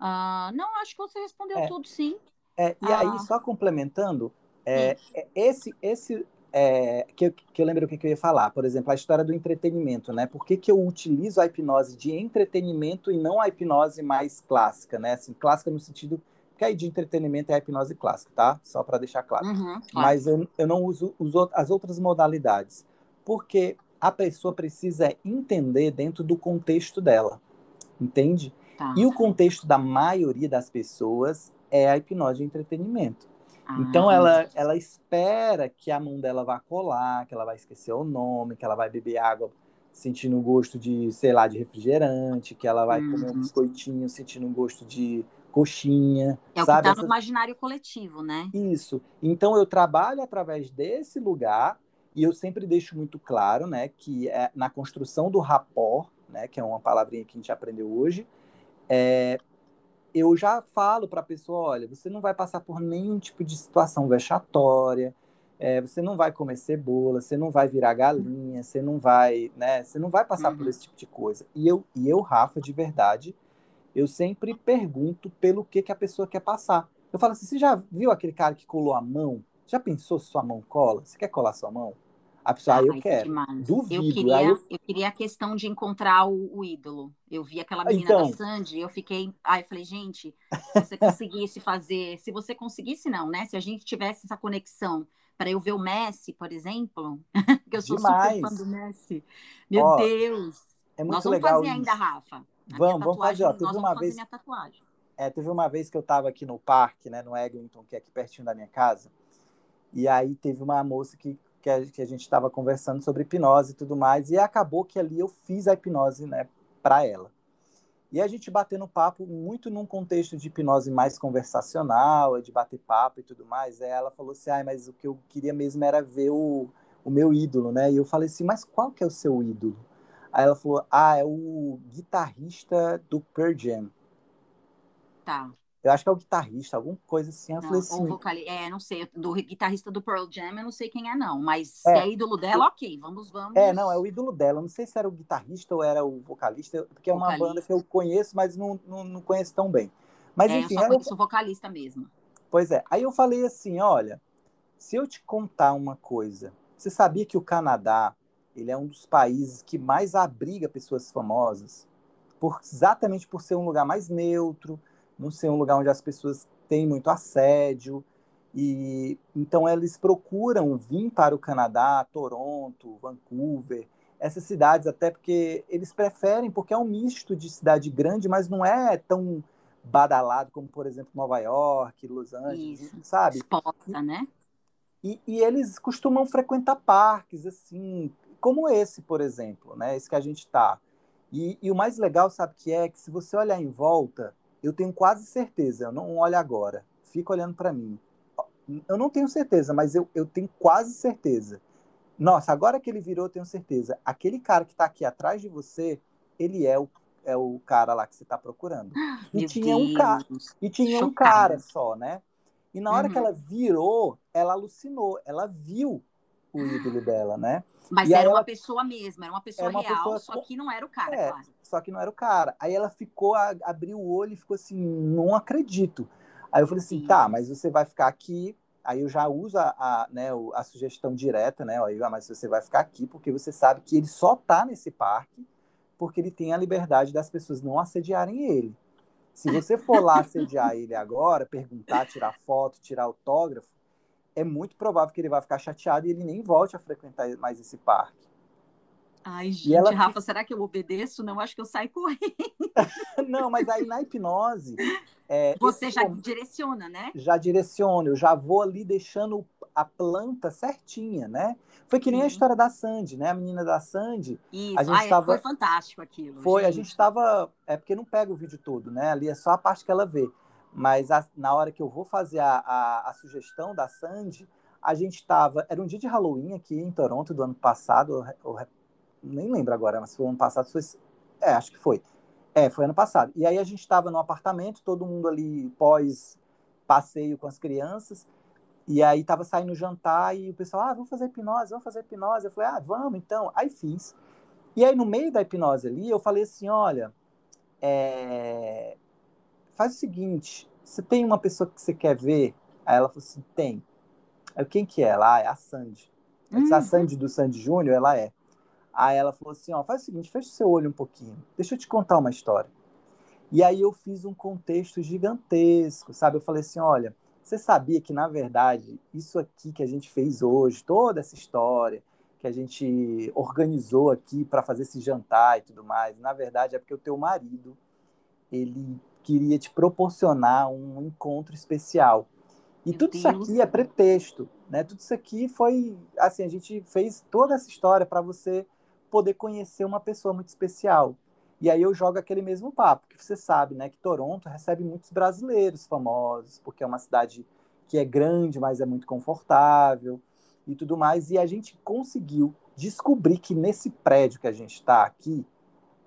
Uh, não, acho que você respondeu é. tudo, sim.
É, e ah. aí, só complementando, é, é, esse, esse é, que, eu, que eu lembro o que, que, eu ia falar, por exemplo, a história do entretenimento, né? Por que, que eu utilizo a hipnose de entretenimento e não a hipnose mais clássica, né? Assim, clássica no sentido que aí de entretenimento é a hipnose clássica, tá? Só para deixar claro. Uhum. Mas eu, eu não uso os, as outras modalidades, porque a pessoa precisa entender dentro do contexto dela, entende? Tá. E o contexto da maioria das pessoas é a hipnose de entretenimento. Ah, então ela, ela espera que a mão dela vá colar, que ela vai esquecer o nome, que ela vai beber água sentindo o gosto de, sei lá, de refrigerante, que ela vai uhum. comer um uhum. biscoitinho sentindo um gosto de coxinha.
É
sabe?
o que está no imaginário coletivo, né?
Isso. Então eu trabalho através desse lugar e eu sempre deixo muito claro, né, que é na construção do rapport, né, que é uma palavrinha que a gente aprendeu hoje, é, eu já falo para a pessoa, olha, você não vai passar por nenhum tipo de situação vexatória, é, você não vai comer cebola, você não vai virar galinha, você não vai, né, você não vai passar uhum. por esse tipo de coisa. E eu, e eu, Rafa, de verdade, eu sempre pergunto pelo que, que a pessoa quer passar. Eu falo assim: você já viu aquele cara que colou a mão? Já pensou se sua mão cola? Você quer colar sua mão? A pessoa, ah, eu quero. Duvido.
Eu queria, eu... eu... queria a questão de encontrar o, o, ídolo. Eu vi aquela menina então... da Sandy, eu fiquei. Ai, eu falei, gente, se você conseguisse fazer. Se você conseguisse, não, né? Se a gente tivesse essa conexão para eu ver o Messi, por exemplo, <laughs> que eu sou Demais. super fã do Messi. Meu Ó, Deus.
É muito Nós vamos legal
fazer isso. ainda, Rafa.
Vamos, vamos fazer. Ó, teve uma vez. É, teve uma vez que eu estava aqui no parque, né, no Eglinton, que é aqui pertinho da minha casa. E aí teve uma moça que, que, a, que a gente estava conversando sobre hipnose e tudo mais. E acabou que ali eu fiz a hipnose, né, para ela. E a gente batendo papo muito num contexto de hipnose mais conversacional, de bater papo e tudo mais. Aí ela falou assim: ah, mas o que eu queria mesmo era ver o, o meu ídolo, né? E eu falei assim: mas qual que é o seu ídolo? Aí ela falou: Ah, é o guitarrista do Pearl Jam.
Tá.
Eu acho que é o guitarrista, alguma coisa assim. Eu não, falei assim.
Vocali... É, não sei. Do guitarrista do Pearl Jam, eu não sei quem é, não. Mas é, se é ídolo dela, ok. Vamos, vamos.
É, não, é o ídolo dela. Eu não sei se era o guitarrista ou era o vocalista, porque é uma vocalista. banda que eu conheço, mas não, não, não conheço tão bem. Mas é, enfim.
Eu só conheço vocalista mesmo.
Pois é. Aí eu falei assim: olha, se eu te contar uma coisa, você sabia que o Canadá ele é um dos países que mais abriga pessoas famosas, por, exatamente por ser um lugar mais neutro, não ser um lugar onde as pessoas têm muito assédio. E então eles procuram vir para o Canadá, Toronto, Vancouver, essas cidades até porque eles preferem, porque é um misto de cidade grande, mas não é tão badalado como, por exemplo, Nova York, Los Angeles, Isso. sabe?
Exposta, né?
E, e, eles costumam frequentar parques, assim, como esse, por exemplo, né? Esse que a gente está. E, e, o mais legal, sabe que é que se você olhar em volta, eu tenho quase certeza, eu não olho agora, fica olhando para mim. Eu não tenho certeza, mas eu, eu tenho quase certeza. Nossa, agora que ele virou, eu tenho certeza. Aquele cara que está aqui atrás de você, ele é o, é o cara lá que você está procurando. E
Meu
tinha
Deus.
um cara, e tinha Chocada. um cara só, né? E na hora uhum. que ela virou, ela alucinou, ela viu o ídolo dela, né?
Mas e era uma pessoa mesma, era uma pessoa uma real, pessoa... só que não era o cara, é, claro.
Só que não era o cara. Aí ela ficou, abriu o olho e ficou assim, não acredito. Aí eu falei assim, Sim. tá, mas você vai ficar aqui aí eu já uso a, a, né, a sugestão direta, né? Aí, ah, mas você vai ficar aqui porque você sabe que ele só está nesse parque porque ele tem a liberdade das pessoas não assediarem ele. Se você for lá assediar ele agora, perguntar, tirar foto, tirar autógrafo, é muito provável que ele vai ficar chateado e ele nem volte a frequentar mais esse parque.
Ai, gente, ela... Rafa, será que eu obedeço? Não, acho que eu saio correndo. <laughs>
não, mas aí na hipnose. É,
Você já direciona, né?
Já direciono, eu já vou ali deixando a planta certinha, né? Foi que nem a história da Sandy, né? A menina da Sandy.
Isso, a gente ah, tava... foi fantástico aquilo.
Foi, gente. a gente estava. É porque não pega o vídeo todo, né? Ali é só a parte que ela vê. Mas a, na hora que eu vou fazer a, a, a sugestão da Sandy, a gente estava. Era um dia de Halloween aqui em Toronto do ano passado, ou, nem lembro agora, mas foi ano passado, foi, é, acho que foi. É, foi ano passado. E aí a gente estava no apartamento, todo mundo ali pós passeio com as crianças, e aí estava saindo jantar e o pessoal, ah, vamos fazer hipnose, vamos fazer hipnose. Eu falei, ah, vamos então. Aí fiz. E aí no meio da hipnose ali, eu falei assim, olha, é... faz o seguinte, você tem uma pessoa que você quer ver? Aí ela falou assim, tem. Aí, quem que é? Ela ah, é a Sandy. Uhum. A Sandy do Sandy Júnior, ela é. Aí ela falou assim: ó, faz o seguinte, fecha o seu olho um pouquinho, deixa eu te contar uma história. E aí eu fiz um contexto gigantesco, sabe? Eu falei assim: olha, você sabia que, na verdade, isso aqui que a gente fez hoje, toda essa história que a gente organizou aqui para fazer esse jantar e tudo mais, na verdade é porque o teu marido, ele queria te proporcionar um encontro especial. E Meu tudo Deus. isso aqui é pretexto, né? Tudo isso aqui foi, assim, a gente fez toda essa história para você poder conhecer uma pessoa muito especial. E aí eu jogo aquele mesmo papo, que você sabe, né, que Toronto recebe muitos brasileiros famosos, porque é uma cidade que é grande, mas é muito confortável e tudo mais. E a gente conseguiu descobrir que nesse prédio que a gente está aqui,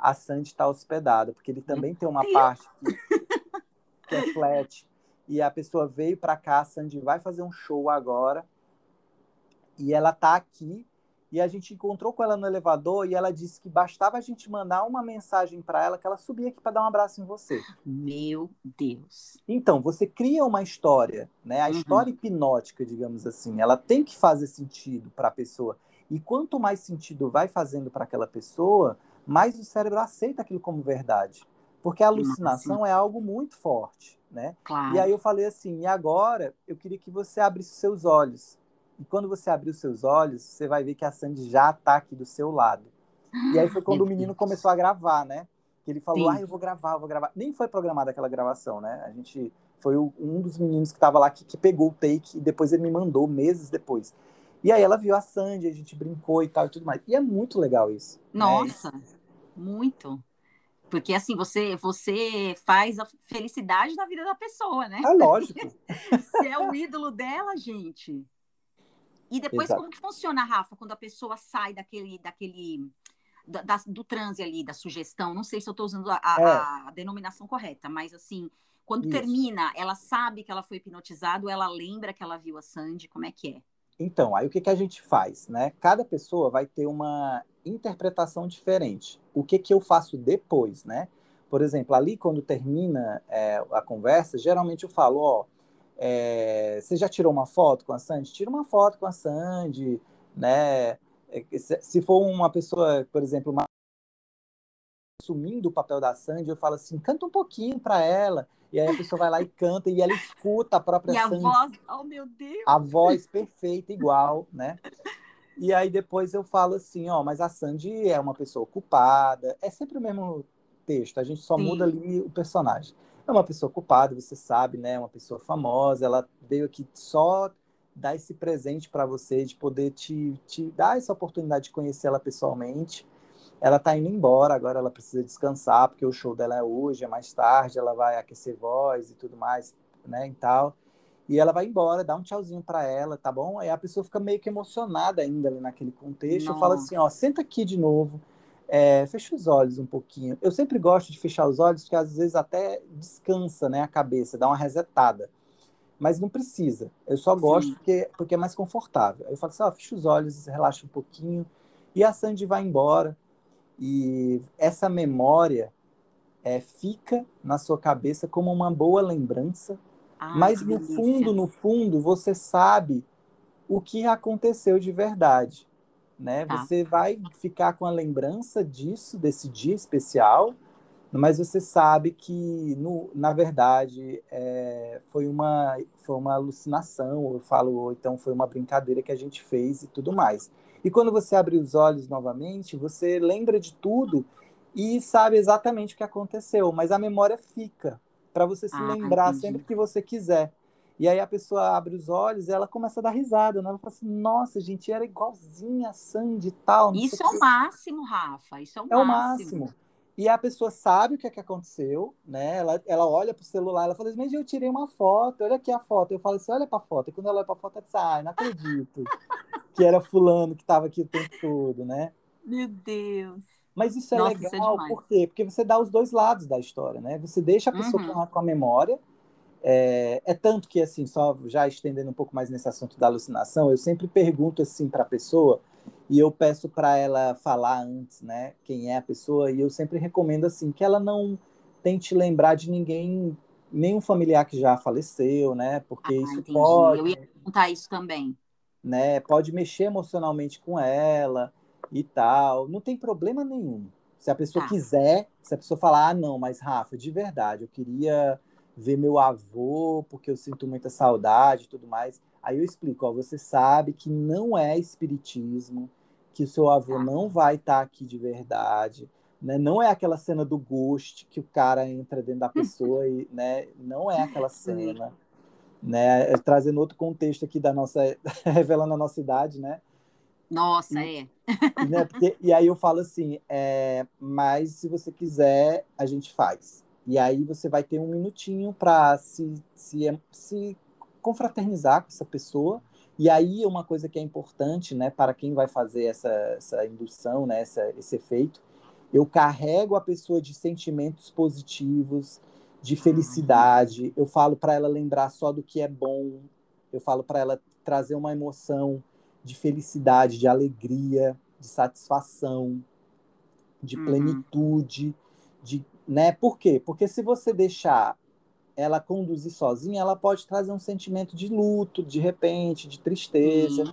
a Sandy está hospedada, porque ele também tem uma parte que, que é flat. E a pessoa veio para cá, a Sandy vai fazer um show agora, e ela está aqui e a gente encontrou com ela no elevador e ela disse que bastava a gente mandar uma mensagem para ela que ela subia aqui para dar um abraço em você.
Meu Deus.
Então, você cria uma história, né? A uhum. história hipnótica, digamos assim, ela tem que fazer sentido para a pessoa. E quanto mais sentido vai fazendo para aquela pessoa, mais o cérebro aceita aquilo como verdade. Porque a alucinação Nossa. é algo muito forte, né?
Claro.
E aí eu falei assim, e agora eu queria que você abrisse seus olhos e quando você abrir os seus olhos, você vai ver que a Sandy já está aqui do seu lado. E aí foi <gasps> quando o menino começou a gravar, né? Que ele falou, Sim. ah, eu vou gravar, eu vou gravar. Nem foi programada aquela gravação, né? A gente foi o, um dos meninos que estava lá que, que, pegou o take e depois ele me mandou meses depois. E aí ela viu a Sandy, a gente brincou e tal e tudo mais. E é muito legal isso.
Né? Nossa, né? muito. Porque assim, você você faz a felicidade da vida da pessoa, né?
É lógico. <laughs>
você é o ídolo dela, gente. E depois, Exato. como que funciona, Rafa, quando a pessoa sai daquele, daquele da, da, do transe ali, da sugestão? Não sei se eu estou usando a, é. a, denominação correta, mas assim, quando Isso. termina, ela sabe que ela foi hipnotizada, ela lembra que ela viu a Sandy, como é que é?
Então, aí o que, que a gente faz, né? Cada pessoa vai ter uma interpretação diferente. O que, que eu faço depois, né? Por exemplo, ali quando termina é, a conversa, geralmente eu falo, ó, é, você já tirou uma foto com a Sandy? Tira uma foto com a Sandy, né? É, se for uma pessoa, por exemplo, uma... assumindo o papel da Sandy, eu falo assim, canta um pouquinho para ela. E aí a pessoa vai lá e canta e ela escuta a própria
e
Sandy.
a voz, oh meu Deus!
A voz perfeita, igual, né? E aí depois eu falo assim, ó, mas a Sandy é uma pessoa ocupada. É sempre o mesmo texto, a gente só Sim. muda ali o personagem é uma pessoa culpada, você sabe, né? Uma pessoa famosa, ela veio aqui só dar esse presente para você, de poder te, te dar essa oportunidade de conhecer ela pessoalmente. Ela tá indo embora, agora ela precisa descansar, porque o show dela é hoje, é mais tarde, ela vai aquecer voz e tudo mais, né, e tal. E ela vai embora, dá um tchauzinho para ela, tá bom? Aí a pessoa fica meio que emocionada ainda ali naquele contexto, Nossa. fala assim, ó, senta aqui de novo, é, fecha os olhos um pouquinho. Eu sempre gosto de fechar os olhos, porque às vezes até descansa né, a cabeça, dá uma resetada. Mas não precisa. Eu só gosto porque, porque é mais confortável. Eu falo assim, ó, fecha os olhos, relaxa um pouquinho. E a Sandy vai embora. E essa memória é, fica na sua cabeça como uma boa lembrança Ah, Mas no fundo, no fundo, você sabe o que aconteceu de verdade, né? Tá. Você vai ficar com a lembrança disso, desse dia especial, mas você sabe que, no, na verdade, é, foi, uma, foi uma alucinação, eu falo, ou então foi uma brincadeira que a gente fez e tudo mais. E quando você abre os olhos novamente, você lembra de tudo e sabe exatamente o que aconteceu, mas a memória fica para você se ah, lembrar entendi. sempre que você quiser. E aí a pessoa abre os olhos e ela começa a dar risada, né? Ela fala assim, nossa, gente, era igualzinha a Sandy e tal.
Isso é o máximo, Rafa, isso é o é máximo. É o máximo.
E a pessoa sabe o que, é que aconteceu, né? Ela, ela olha pro celular, ela fala assim, mas eu tirei uma foto, olha aqui a foto. Eu falo assim, olha pra foto. E quando ela olha pra foto, ela diz, ai, não acredito <laughs> que era fulano que estava aqui o tempo todo, né?
Meu Deus.
Mas isso é Nossa, legal, isso é por quê? Porque você dá os dois lados da história, né? Você deixa a pessoa uhum. com a memória. É, é, tanto que, assim, só já estendendo um pouco mais nesse assunto da alucinação, eu sempre pergunto, assim, para a pessoa, e eu peço para ela falar antes, né, quem é a pessoa, e eu sempre recomendo, assim, que ela não tente lembrar de ninguém, nenhum familiar que já faleceu, né, porque ah, isso entendi. pode...
Eu ia perguntar isso também.
Né, pode mexer emocionalmente com ela, e tal. Não tem problema nenhum. Se a pessoa ah. quiser, se a pessoa falar, ah, não, mas Rafa, de verdade, eu queria ver meu avô porque eu sinto muita saudade e tudo mais. Aí eu explico, ó, você sabe que não é espiritismo, que o seu avô ah. não vai estar tá aqui de verdade, né? Não é aquela cena do ghost que o cara entra dentro da <laughs> pessoa e, né, não é aquela cena, né? Trazendo outro contexto aqui da nossa <laughs> revelando a nossa idade, né?
Nossa, é. <laughs>
Né? Porque, e aí eu falo assim, é, mas se você quiser, a gente faz. E aí você vai ter um minutinho para se, se, se confraternizar com essa pessoa. E aí uma coisa que é importante, né, para quem vai fazer essa, essa indução, né, essa, esse efeito, eu carrego a pessoa de sentimentos positivos, de felicidade. Eu falo para ela lembrar só do que é bom. Eu falo para ela trazer uma emoção de felicidade, de alegria, de satisfação, de uhum. plenitude, de, né? Por quê? Porque se você deixar ela conduzir sozinha, ela pode trazer um sentimento de luto, de repente, de tristeza. Uhum.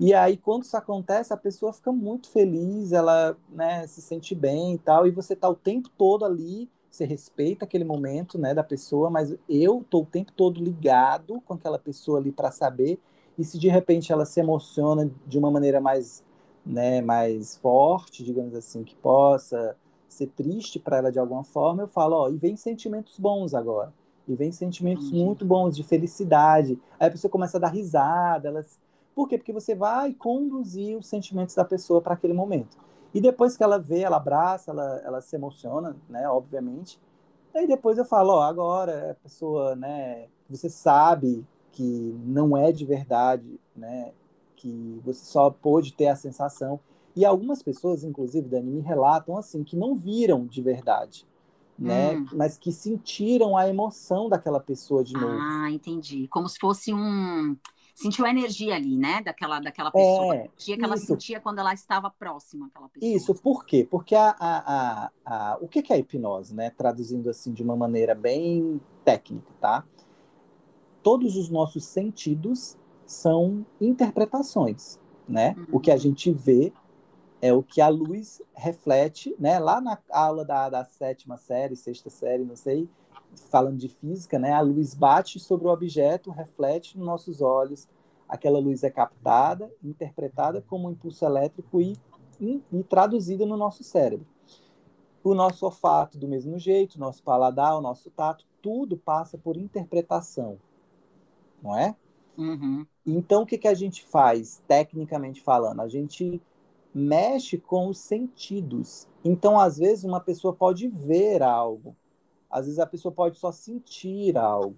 E aí, quando isso acontece, a pessoa fica muito feliz, ela né, se sente bem e tal, e você está o tempo todo ali, você respeita aquele momento né, da pessoa, mas eu estou o tempo todo ligado com aquela pessoa ali para saber e se de repente ela se emociona de uma maneira mais, né, mais forte, digamos assim, que possa ser triste para ela de alguma forma, eu falo, ó, e vem sentimentos bons agora. E vem sentimentos muito bons de felicidade. Aí a pessoa começa a dar risada, elas por quê? Porque você vai conduzir os sentimentos da pessoa para aquele momento. E depois que ela vê, ela abraça, ela, ela se emociona, né, obviamente. Aí depois eu falo, ó, agora a pessoa, né, você sabe que não é de verdade, né? Que você só pôde ter a sensação. E algumas pessoas, inclusive, Dani, me relatam assim que não viram de verdade, né? Hum. Mas que sentiram a emoção daquela pessoa de novo.
Ah, entendi. Como se fosse um sentiu a energia ali, né? Daquela, daquela pessoa, é, energia que ela sentia quando ela estava próxima àquela pessoa.
Isso, por quê? Porque a, a, a, a, o que é a hipnose, né? Traduzindo assim de uma maneira bem técnica, tá? todos os nossos sentidos são interpretações, né? Uhum. O que a gente vê é o que a luz reflete, né? Lá na aula da, da sétima série, sexta série, não sei, falando de física, né? A luz bate sobre o objeto, reflete nos nossos olhos, aquela luz é captada, interpretada como um impulso elétrico e, e, e traduzida no nosso cérebro. O nosso olfato, do mesmo jeito, o nosso paladar, o nosso tato, tudo passa por interpretação não é?
Uhum.
Então, o que, que a gente faz, tecnicamente falando? A gente mexe com os sentidos. Então, às vezes, uma pessoa pode ver algo, às vezes, a pessoa pode só sentir algo.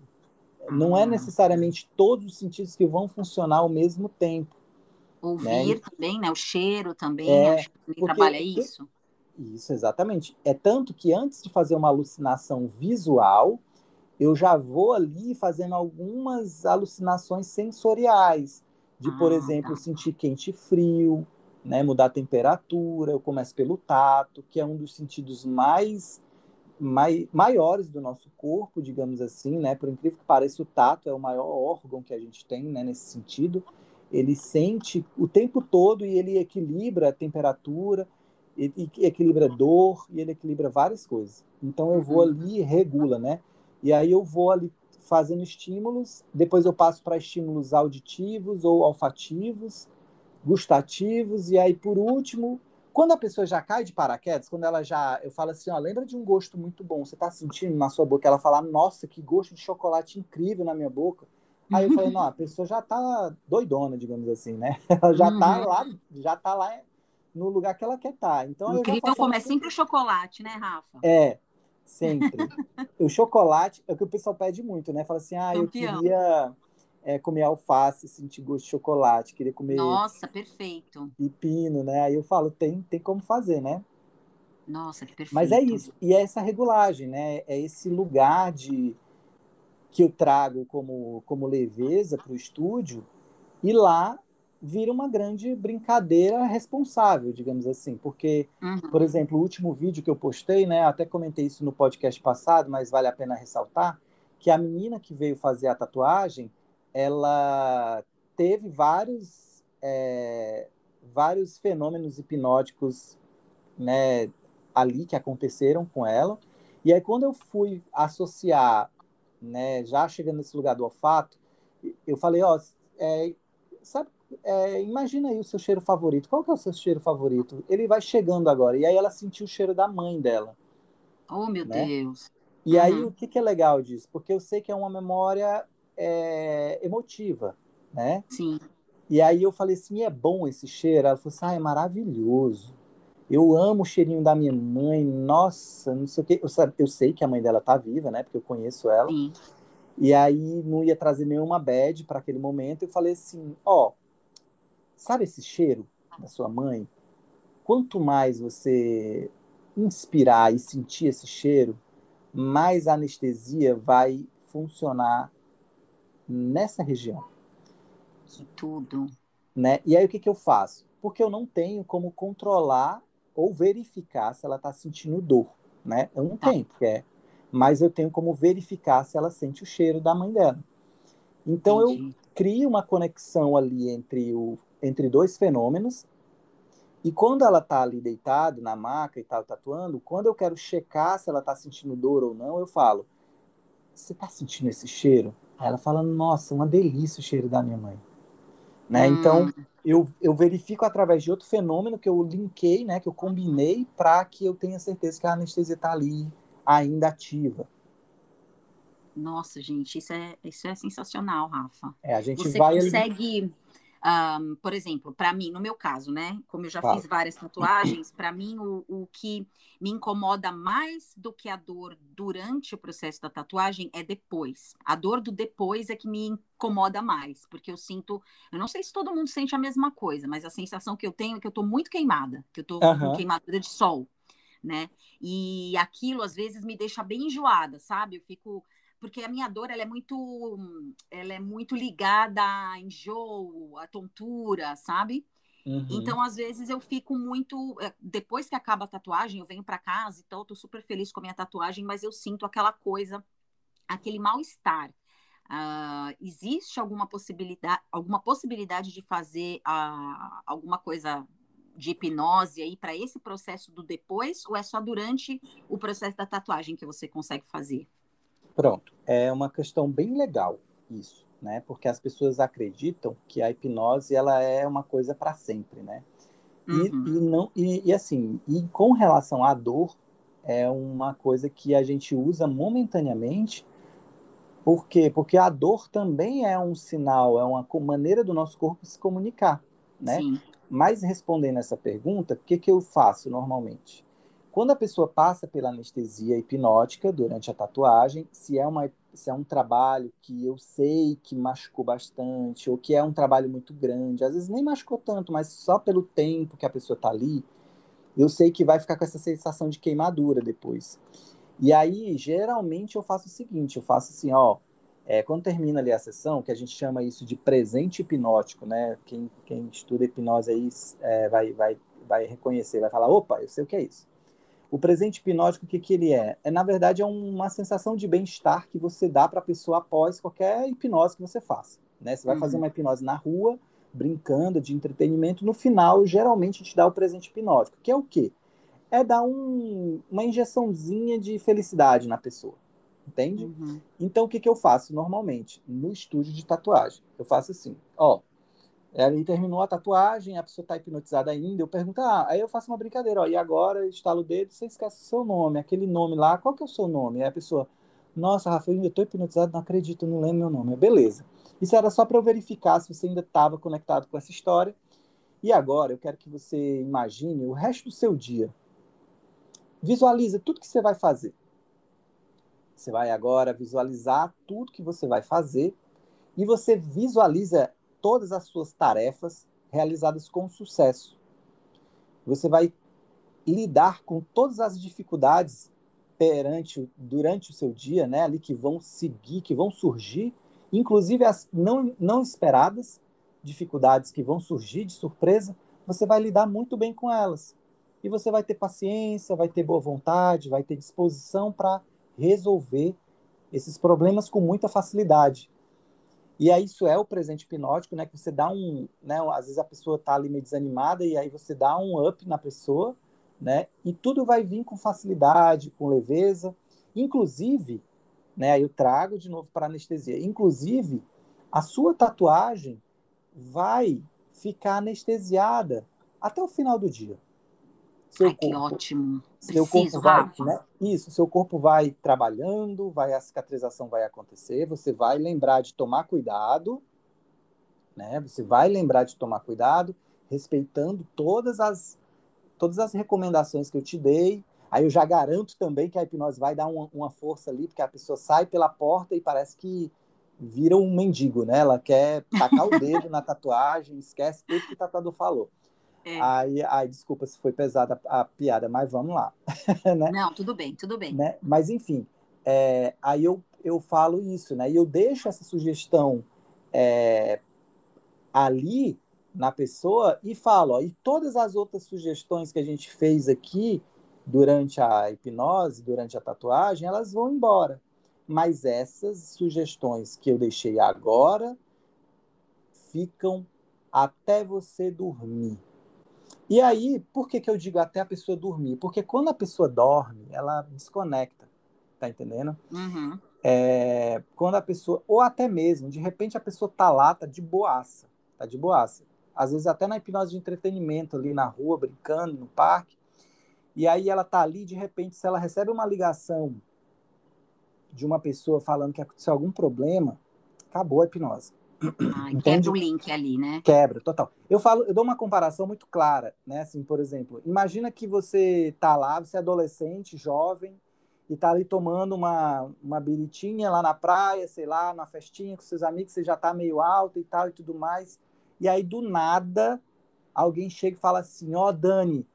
Não é ah. necessariamente todos os sentidos que vão funcionar ao mesmo tempo.
Ouvir né? também, né? O cheiro também, é, porque, trabalha isso.
Isso, exatamente. É tanto que antes de fazer uma alucinação visual, eu já vou ali fazendo algumas alucinações sensoriais, de, ah, por exemplo, tá. sentir quente e frio, né, mudar a temperatura, eu começo pelo tato, que é um dos sentidos mais mai, maiores do nosso corpo, digamos assim, né? Por incrível que pareça, o tato é o maior órgão que a gente tem, né? Nesse sentido, ele sente o tempo todo e ele equilibra a temperatura, ele equilibra dor e ele equilibra várias coisas. Então eu vou uhum. ali e regula, né? E aí eu vou ali fazendo estímulos, depois eu passo para estímulos auditivos ou olfativos, gustativos e aí por último quando a pessoa já cai de paraquedas, quando ela já. Eu falo assim, ó, lembra de um gosto muito bom. Você tá sentindo na sua boca, ela fala, nossa, que gosto de chocolate incrível na minha boca. Aí eu falei, não, a pessoa já tá doidona, digamos assim, né? <laughs> Ela já tá uhum. tá lá, já tá lá no lugar que ela quer estar. Tá. Então,
Incrível como é sempre o chocolate, né, Rafa?
É, sempre. o chocolate é o que o pessoal pede muito, né? Fala assim, ah, eu queria é, comer alface, sentir gosto de chocolate, queria comer.
Nossa, perfeito.
Pepino, né? Aí eu falo, tem, tem como fazer, né?
Nossa, que perfeito.
Mas é isso. E é essa regulagem, né? É esse lugar de que eu trago como, como leveza para o estúdio, e lá vira uma grande brincadeira responsável, digamos assim. Porque, uhum. por exemplo, o último vídeo que eu postei, né? Até comentei isso no podcast passado, mas vale a pena ressaltar, que a menina que veio fazer a tatuagem ela teve vários, é, vários fenômenos hipnóticos né, ali que aconteceram com ela. E aí, quando eu fui associar, né, já chegando nesse lugar do olfato, eu falei, ó, é, sabe, é, imagina aí o seu cheiro favorito. Qual que é o seu cheiro favorito? Ele vai chegando agora. E aí ela sentiu o cheiro da mãe dela.
Oh, meu né? Deus.
E uhum. aí, o que, que é legal disso? Porque eu sei que é uma memória é, emotiva, né?
Sim.
E aí eu falei assim, é bom esse cheiro? Ela falou assim, ah, é maravilhoso. Eu amo o cheirinho da minha mãe, nossa, não sei o quê. Eu, eu sei que a mãe dela tá viva, né? Porque eu conheço ela.
Sim.
E aí não ia trazer nenhuma bad para aquele momento. Eu falei assim, ó, sabe esse cheiro da sua mãe? Quanto mais você inspirar e sentir esse cheiro, mais a anestesia vai funcionar nessa região.
Que tudo.
Né? E aí o que, que eu faço? Porque eu não tenho como controlar ou verificar se ela está sentindo dor, né? Eu não tá. tenho, é, mas eu tenho como verificar se ela sente o cheiro da mãe dela. Então Entendi. eu crio uma conexão ali entre, o, entre dois fenômenos e quando ela está ali deitada na maca e tal, tatuando, quando eu quero checar se ela está sentindo dor ou não, eu falo: Você está sentindo esse cheiro? Ela fala, nossa, uma delícia o cheiro da minha mãe. Né? Hum. Então, eu, eu verifico através de outro fenômeno que eu linkei, né, que eu combinei para que eu tenha certeza que a anestesia está ali ainda ativa.
Nossa, gente, isso é, isso é sensacional, Rafa.
É, a gente
Você
vai
consegue um, por exemplo, para mim, no meu caso, né? Como eu já fiz várias tatuagens, para mim o, o que me incomoda mais do que a dor durante o processo da tatuagem é depois. A dor do depois é que me incomoda mais, porque eu sinto, eu não sei se todo mundo sente a mesma coisa, mas a sensação que eu tenho é que eu tô muito queimada, que eu tô uhum. com queimadura de sol, né? E aquilo às vezes me deixa bem enjoada, sabe? Eu fico porque a minha dor ela é muito ela é muito ligada a enjoo, a tontura, sabe? Uhum. Então, às vezes, eu fico muito. É, depois que acaba a tatuagem, eu venho para casa, então eu tô super feliz com a minha tatuagem, mas eu sinto aquela coisa, aquele mal-estar. Uh, existe alguma possibilidade, alguma possibilidade de fazer uh, alguma coisa de hipnose aí para esse processo do depois, ou é só durante o processo da tatuagem que você consegue fazer?
Pronto, é uma questão bem legal isso, né? Porque as pessoas acreditam que a hipnose ela é uma coisa para sempre, né? E, uhum. e não e, e, assim, e com relação à dor é uma coisa que a gente usa momentaneamente. Por quê? Porque a dor também é um sinal, é uma maneira do nosso corpo se comunicar, né? Sim. Mas respondendo essa pergunta, o que, que eu faço normalmente? Quando a pessoa passa pela anestesia hipnótica durante a tatuagem, se é, uma, se é um trabalho que eu sei que machucou bastante, ou que é um trabalho muito grande, às vezes nem machucou tanto, mas só pelo tempo que a pessoa está ali, eu sei que vai ficar com essa sensação de queimadura depois. E aí, geralmente, eu faço o seguinte: eu faço assim, ó. É, quando termina ali a sessão, que a gente chama isso de presente hipnótico, né? Quem, quem estuda hipnose aí é, vai, vai, vai reconhecer, vai falar: opa, eu sei o que é isso. O presente hipnótico, o que, que ele é? é? Na verdade, é uma sensação de bem-estar que você dá para a pessoa após qualquer hipnose que você faça. Né? Você vai uhum. fazer uma hipnose na rua, brincando, de entretenimento, no final, geralmente, te dá o presente hipnótico, que é o quê? É dar um, uma injeçãozinha de felicidade na pessoa, entende? Uhum. Então, o que, que eu faço normalmente? No estúdio de tatuagem, eu faço assim, ó, ele terminou a tatuagem, a pessoa está hipnotizada ainda, eu pergunto, ah, aí eu faço uma brincadeira, ó, e agora estalo o dedo, você esquece o seu nome, aquele nome lá, qual que é o seu nome? Aí a pessoa, nossa, Rafael, eu estou hipnotizado, não acredito, não lembro meu nome. Beleza. Isso era só para eu verificar se você ainda estava conectado com essa história. E agora eu quero que você imagine o resto do seu dia. Visualiza tudo que você vai fazer. Você vai agora visualizar tudo que você vai fazer e você visualiza todas as suas tarefas realizadas com sucesso. Você vai lidar com todas as dificuldades perante durante o seu dia, né, ali que vão seguir, que vão surgir inclusive as não, não esperadas dificuldades que vão surgir de surpresa, você vai lidar muito bem com elas. E você vai ter paciência, vai ter boa vontade, vai ter disposição para resolver esses problemas com muita facilidade. E aí isso é o presente hipnótico, né? Que você dá um, né? Às vezes a pessoa está ali meio desanimada e aí você dá um up na pessoa, né? E tudo vai vir com facilidade, com leveza. Inclusive, né? Eu trago de novo para anestesia. Inclusive, a sua tatuagem vai ficar anestesiada até o final do dia.
Seu Ai, corpo, que ótimo.
Seu Preciso, corpo vai, né? Isso, seu corpo vai trabalhando, vai a cicatrização vai acontecer, você vai lembrar de tomar cuidado, né? Você vai lembrar de tomar cuidado, respeitando todas as todas as recomendações que eu te dei, Aí eu já garanto também que a hipnose vai dar uma, uma, força ali, porque a pessoa sai pela porta e parece que vira um mendigo, né? Ela quer tacar o dedo na tatuagem, esquece tudo que o tatuador falou. É. Aí, aí, desculpa se foi pesada a, a piada, mas vamos lá. <laughs>
né? Não, tudo bem, tudo bem.
Né? Mas, enfim, é, aí eu, eu falo isso, né? E eu deixo essa sugestão é, ali na pessoa e falo, ó, e todas as outras sugestões que a gente fez aqui, durante a hipnose, durante a tatuagem, elas vão embora. Mas essas sugestões que eu deixei agora ficam até você dormir. E aí, por que, que eu digo até a pessoa dormir? Porque quando a pessoa dorme, ela desconecta, tá entendendo?
Uhum.
É, quando a pessoa, ou até mesmo, de repente a pessoa tá lá, tá de boaça, tá de boaça. Às vezes até na hipnose de entretenimento ali na rua, brincando, no parque, e aí ela tá ali, de repente, se ela recebe uma ligação de uma pessoa falando que aconteceu algum problema, acabou a hipnose.
Ah, quebra o link ali, né?
Quebra, total. Eu falo, eu dou uma comparação muito clara, né? Assim, por exemplo, imagina que você tá lá, você é adolescente, jovem, e tá ali tomando uma, uma biritinha lá na praia, sei lá, na festinha com seus amigos, você já tá meio alto e tal e tudo mais. E aí, do nada, alguém chega e fala assim: Ó, oh, Dani,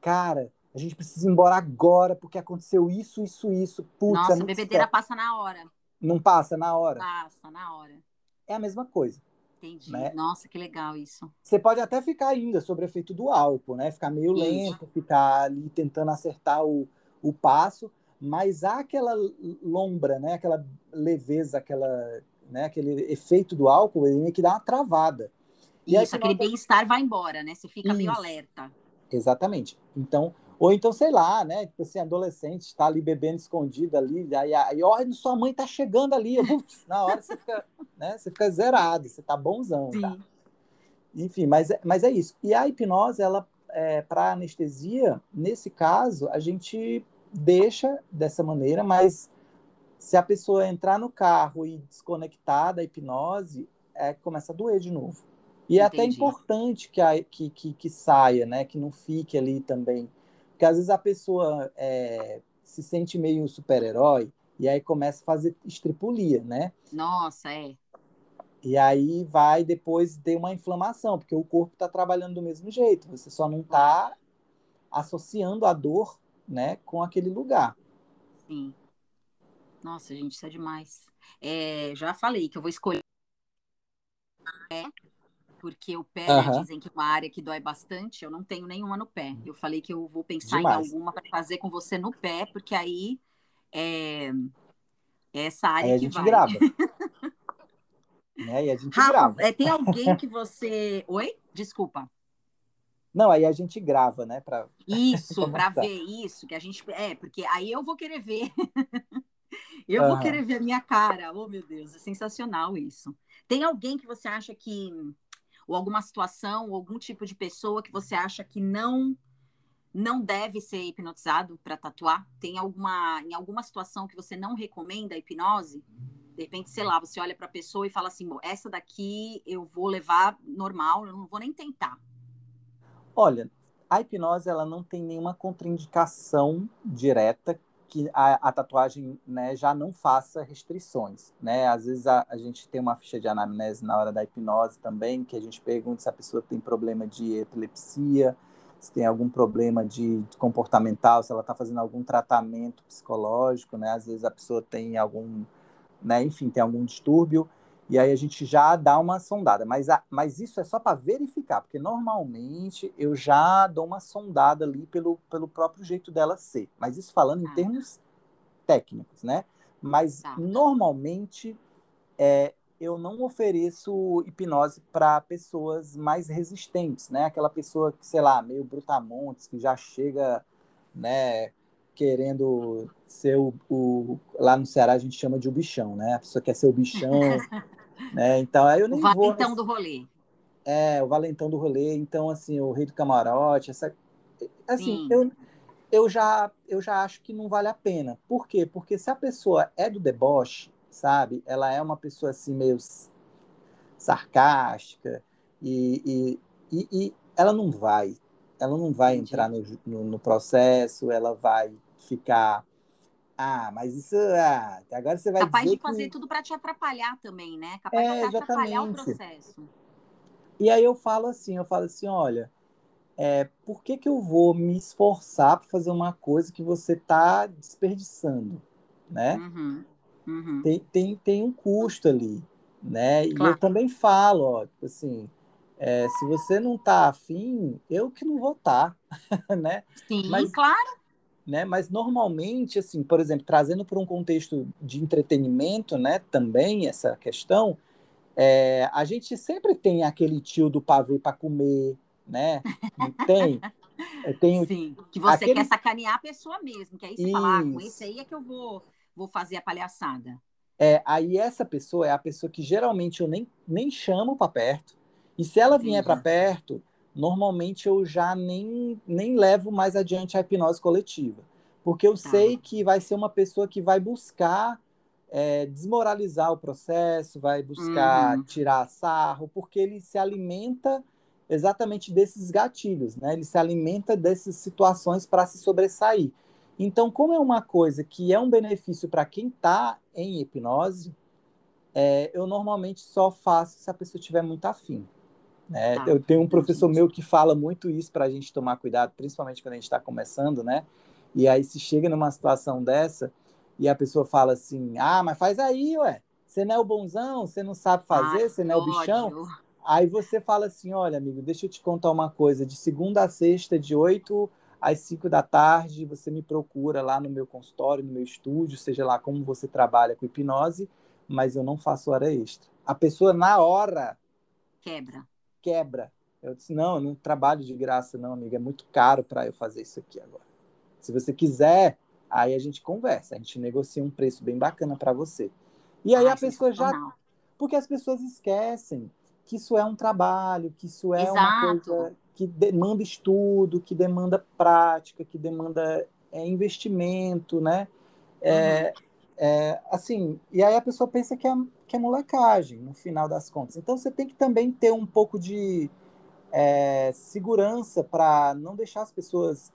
cara, a gente precisa ir embora agora porque aconteceu isso, isso, isso. Putz,
Nossa, é a bebedeira certo. passa na hora.
Não passa na hora?
Passa na hora.
É a mesma coisa.
Entendi. Né? Nossa, que legal isso.
Você pode até ficar ainda sobre efeito do álcool, né? Ficar meio isso. lento, ficar ali tentando acertar o, o passo, mas há aquela lombra, né? Aquela leveza, aquela, né? aquele efeito do álcool, ele meio que dá uma travada.
E isso, aquele bem-estar vai embora, né? Você fica isso. meio alerta.
Exatamente. Então, ou então, sei lá, né? Tipo assim, adolescente está ali bebendo escondido ali, aí, aí olha, sua mãe tá chegando ali. <laughs> na hora você fica, né? Você fica zerado, você tá bonzão, tá? Sim. tá? Enfim, mas, é, mas é isso. E a hipnose, ela, é, para anestesia, nesse caso, a gente deixa dessa maneira, mas se a pessoa entrar no carro e desconectar da hipnose, é, começa a doer de novo. E é até importante que, a, que, que, que, saia, né? Que não fique ali também. Porque às vezes a pessoa é, se sente meio super-herói e aí começa a fazer estripulia, né?
Nossa, é.
E aí vai depois ter uma inflamação, porque o corpo está trabalhando do mesmo jeito. Você só não está associando a dor, né, com aquele lugar.
Sim. Nossa, gente, isso é demais. É, já falei que eu vou escolher. Porque o pé, né, dizem que é uma área que dói bastante, eu não tenho nenhuma no pé. Eu falei que eu vou pensar Demais. em alguma para fazer com você no pé, porque aí é, é essa área
aí a gente
vai.
grava. <laughs> né? E a gente
Rafa,
grava.
É, tem alguém que <laughs> você. Oi? Desculpa.
Não, aí a gente grava, né? Pra... <laughs>
Isso, para ver isso, que a gente. É, porque aí eu vou querer ver. eu uhum. vou querer ver a minha cara. Oh, meu Deus, é sensacional isso. Tem alguém que você acha que. Ou alguma situação, ou algum tipo de pessoa que você acha que não não deve ser hipnotizado para tatuar? Tem alguma em alguma situação que você não recomenda a hipnose? De repente, sei lá, você olha para a pessoa e fala assim: essa daqui eu vou levar normal, eu não vou nem tentar.
Olha, a hipnose ela não tem nenhuma contraindicação direta que a, a tatuagem né, já não faça restrições. Né? Às vezes a, a, gente tem uma ficha de anamnese na hora da hipnose também, que a gente pergunta se a pessoa tem problema de epilepsia, se tem algum problema de, de comportamental, se ela está fazendo algum tratamento psicológico, né? Às vezes a pessoa tem algum, né? Enfim, tem algum distúrbio e aí a gente já dá uma sondada. Mas, a, mas isso é só para verificar, porque normalmente eu já dou uma sondada ali pelo, pelo próprio jeito dela ser. Mas isso falando em ah. termos técnicos, né? Mas tá. normalmente é, eu não ofereço hipnose para pessoas mais resistentes, né? Aquela pessoa que, sei lá, meio brutamontes, que já chega, né, querendo ser o, o, lá no Ceará a gente chama de o bichão, né? A pessoa quer ser o bichão, <laughs> né? Então aí eu nem
o valentão vou, do rolê.
É, o valentão do rolê, então assim, o rei do camarote, essa assim, eu eu já eu já acho que não vale a pena. Por quê? Porque se a pessoa é do deboche, sabe? Ela é uma pessoa assim meio sarcástica e, e, e, e ela não vai, ela não vai entrar no, no, no, processo, ela vai ficar, ah, mas isso, ah, agora você vai
capaz
de
fazer
que...
tudo para te atrapalhar também, né? Capaz é, de atrapalhar o processo.
E aí eu falo assim, eu falo assim, olha, é, por que, que eu vou me esforçar para fazer uma coisa que você está desperdiçando, né?
Uhum. Uhum.
Tem, tem, tem um custo ali, né? Claro. E eu também falo, ó, tipo assim, é, se você não tá afim, eu que não vou estar, tá, <laughs> né?
Sim, Mas, claro.
Né? Mas normalmente, assim, por exemplo, trazendo para um contexto de entretenimento, né? Também essa questão, é, a gente sempre tem aquele tio do pavê para comer, né? Não tem? <laughs>
Tenho... Sim, que você aquele... quer sacanear a pessoa mesmo, que aí você fala, ah, com esse aí é que eu vou vou fazer a palhaçada.
É, aí essa pessoa é a pessoa que geralmente eu nem, nem chamo para perto. E se ela vier para perto, normalmente eu já nem, nem levo mais adiante a hipnose coletiva. Porque eu tá. sei que vai ser uma pessoa que vai buscar é, desmoralizar o processo, vai buscar uhum. tirar sarro, porque ele se alimenta exatamente desses gatilhos, né? Ele se alimenta dessas situações para se sobressair. Então, como é uma coisa que é um benefício para quem está em hipnose, é, eu normalmente só faço se a pessoa estiver muito afim. Né? Tá, eu tenho um professor meu que fala muito isso para a gente tomar cuidado, principalmente quando a gente está começando, né? E aí se chega numa situação dessa e a pessoa fala assim, ah, mas faz aí, ué. Você não é o bonzão, você não sabe fazer, Ai, você não é o bichão. Ódio. Aí você fala assim, olha, amigo, deixa eu te contar uma coisa. De segunda a sexta, de oito às 5 da tarde, você me procura lá no meu consultório, no meu estúdio, seja lá como você trabalha com hipnose, mas eu não faço hora extra. A pessoa, na hora.
Quebra.
Quebra. Eu disse: não, eu não trabalho de graça, não, amiga. É muito caro para eu fazer isso aqui agora. Se você quiser, aí a gente conversa, a gente negocia um preço bem bacana para você. E aí Ai, a pessoa já. Porque as pessoas esquecem que isso é um trabalho, que isso é Exato. uma coisa que demanda estudo, que demanda prática, que demanda é, investimento, né? É, uhum. É, assim, e aí a pessoa pensa que é, que é molecagem, no final das contas. Então você tem que também ter um pouco de é, segurança para não deixar as pessoas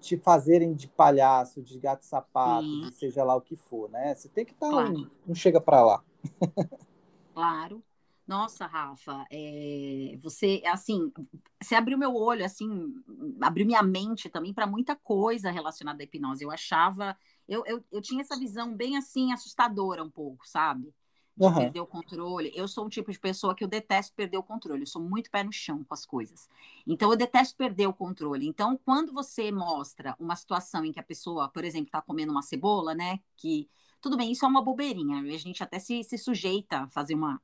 te fazerem de palhaço, de gato sapato, de seja lá o que for, né? Você tem que estar tá claro. um, um chega para lá.
claro. Nossa, Rafa, é, você, assim, você abriu meu olho, assim, abriu minha mente também para muita coisa relacionada à hipnose. Eu achava, eu, eu, eu tinha essa visão bem, assim, assustadora um pouco, sabe? de uhum. perder o controle. Eu sou um tipo de pessoa que eu detesto perder o controle. Eu sou muito pé no chão com as coisas. Então, eu detesto perder o controle. Então, quando você mostra uma situação em que a pessoa, por exemplo, está comendo uma cebola, né? Que tudo bem, isso é uma bobeirinha. A gente até se, se sujeita a fazer uma,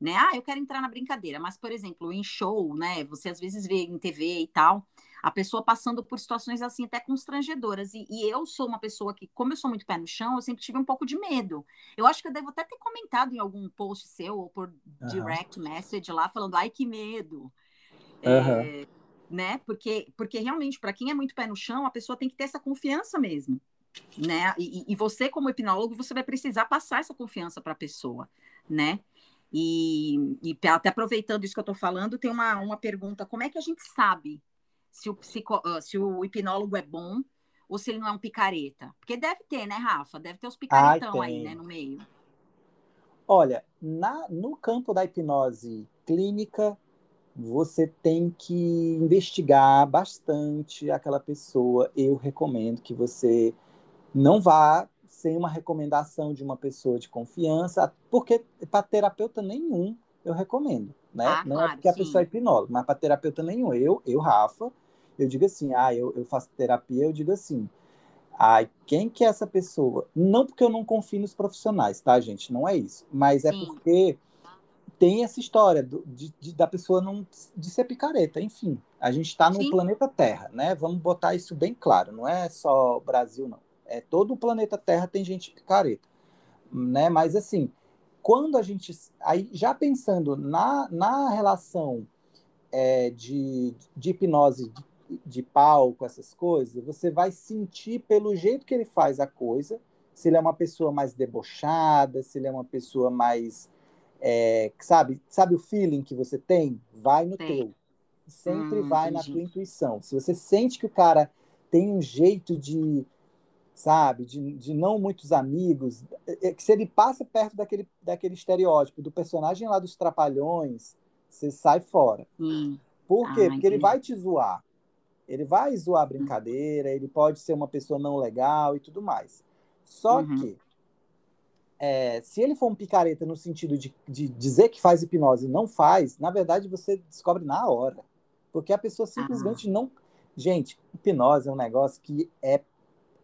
né? Ah, eu quero entrar na brincadeira, mas, por exemplo, em show, né? Você às vezes vê em TV e tal, a pessoa passando por situações assim até constrangedoras. E, e, eu sou uma pessoa que, como eu sou muito pé no chão, eu sempre tive um pouco de medo. Eu acho que eu devo até ter comentado em algum post seu ou por uhum. direct message lá, falando, ai, que medo. Uhum. É, né? Porque, porque realmente, para quem é muito pé no chão, a pessoa tem que ter essa confiança mesmo. Né? E, e você, como hipnólogo, você vai precisar passar essa confiança para a pessoa, né? E, e, até aproveitando isso que eu estou falando, tem uma, uma pergunta: como é que a gente sabe se o, psico, se o hipnólogo é bom ou se ele não é um picareta? Porque deve ter, né, Rafa? Deve ter os picaretão Ai, aí, né, no meio.
Olha, na, no campo da hipnose clínica, você tem que investigar bastante aquela pessoa. Eu recomendo que você não vá sem uma recomendação de uma pessoa de confiança, porque para terapeuta nenhum eu recomendo, né? Ah, não é claro, é porque sim. a pessoa é hipnóloga, mas para terapeuta nenhum. Eu, eu, Rafa, eu digo assim, ah, eu, eu faço terapia, eu digo assim, ah, quem que é essa pessoa? Não porque eu não confio nos profissionais, tá, gente? Não é isso. Mas é sim. porque tem essa história do, de, de, da pessoa não de ser picareta. Enfim, a gente está no planeta Terra, né? Vamos botar isso bem claro. Não é só o Brasil, não. É todo o planeta Terra tem gente picareta, né? Mas assim, quando a gente aí já pensando na, na relação é, de, de hipnose de, de palco, essas coisas, você vai sentir pelo jeito que ele faz a coisa, se ele é uma pessoa mais debochada, se ele é uma pessoa mais é, sabe, sabe o feeling que você tem? Vai no Sim. teu. Sempre hum, vai entendi. na tua intuição. Se você sente que o cara tem um jeito de sabe? De, de não muitos amigos, é, é, que se ele passa perto daquele, daquele estereótipo do personagem lá dos Trapalhões, você sai fora. Hum. Por quê? Ah, Porque ele vai te zoar. Ele vai zoar a brincadeira, ele pode ser uma pessoa não legal e tudo mais. Só uhum. que, é, se ele for um picareta no sentido de, de dizer que faz hipnose e não faz, na verdade você descobre na hora. Porque a pessoa simplesmente ah. não. Gente, hipnose é um negócio que é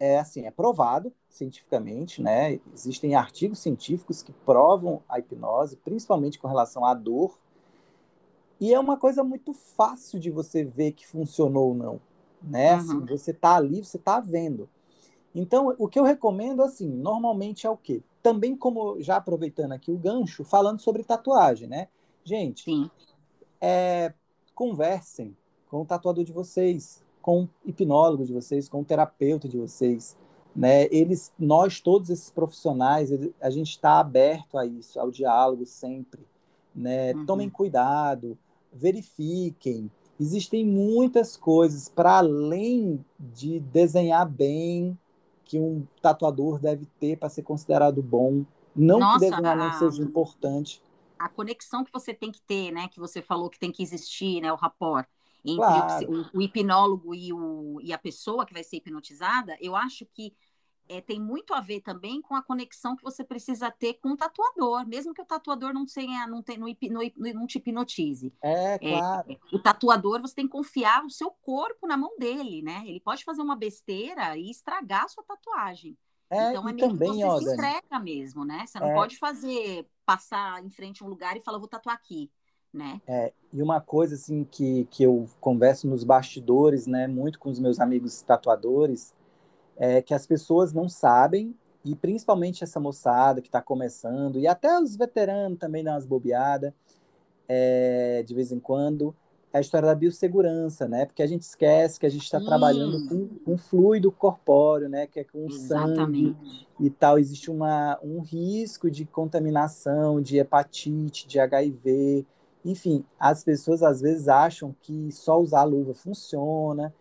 é assim, é provado cientificamente, né? Existem artigos científicos que provam a hipnose, principalmente com relação à dor. E é uma coisa muito fácil de você ver que funcionou ou não, né? Uhum. Assim, você tá ali, você tá vendo. Então, o que eu recomendo, assim, normalmente é o quê? Também como, já aproveitando aqui o gancho, falando sobre tatuagem, né? Gente, é, conversem com o tatuador de vocês, com o hipnólogo de vocês, com o terapeuta de vocês, né? Eles, nós todos esses profissionais, a gente está aberto a isso, ao diálogo sempre, né? Uhum. Tomem cuidado, verifiquem. Existem muitas coisas para além de desenhar bem que um tatuador deve ter para ser considerado bom. Não Nossa, que desenhar não seja importante.
A conexão que você tem que ter, né? Que você falou que tem que existir, né? O rapport entre claro. o, o, hipnólogo e, o, e a pessoa que vai ser hipnotizada, eu acho que é, tem muito a ver também com a conexão que você precisa ter com o tatuador, mesmo que o tatuador não tenha, não, tenha, não, não, não te hipnotize.
É, claro. É,
o tatuador, você tem que confiar o seu corpo na mão dele, né? Ele pode fazer uma besteira e estragar a sua tatuagem. É, então é meio também, que você ó, se entrega mesmo, né? Você não é... pode fazer, passar em frente a um lugar e falar, vou tatuar aqui né?
É, e uma coisa assim que, que eu converso nos bastidores, né, muito com os meus amigos tatuadores, é que as pessoas não sabem, e principalmente essa moçada que está começando, e até os veteranos também dão umas bobeadas, é, de vez em quando, é a história da biossegurança, né? Porque a gente esquece que a gente está trabalhando com, com fluido corpóreo, né? Que é com Exatamente. sangue e tal. Existe uma, um risco de contaminação, de hepatite, de HIV, enfim, as pessoas às vezes acham que só usar a luva funciona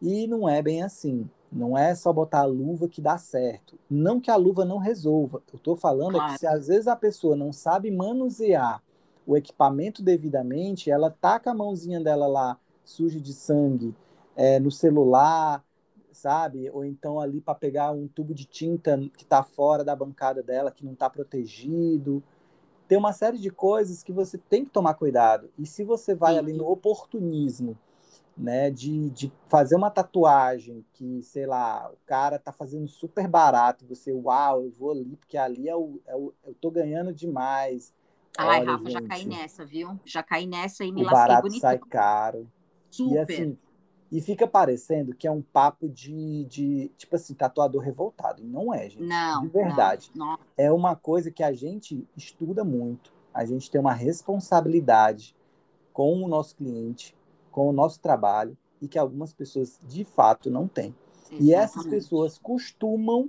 e não é bem assim. Não é só botar a luva que dá certo. Não que a luva não resolva. Eu estou falando claro. é que se às vezes a pessoa não sabe manusear o equipamento devidamente, ela taca a mãozinha dela lá suja de sangue é, no celular, sabe? Ou então ali para pegar um tubo de tinta que está fora da bancada dela, que não está protegido tem uma série de coisas que você tem que tomar cuidado. E se você vai Sim. ali no oportunismo, né, de, de fazer uma tatuagem que, sei lá, o cara tá fazendo super barato, você, uau, eu vou ali, porque ali é o, é o eu tô ganhando demais.
Ai, Olha, Rafa, gente, já caí nessa, viu? Já caí nessa e me
o
lasquei
barato
bonito.
sai caro.
Super.
E assim, e fica parecendo que é um papo de, de tipo assim, tatuador revoltado. E não é, gente.
Não.
De verdade.
Não, não.
É uma coisa que a gente estuda muito. A gente tem uma responsabilidade com o nosso cliente, com o nosso trabalho, e que algumas pessoas de fato não têm. Exatamente. E essas pessoas costumam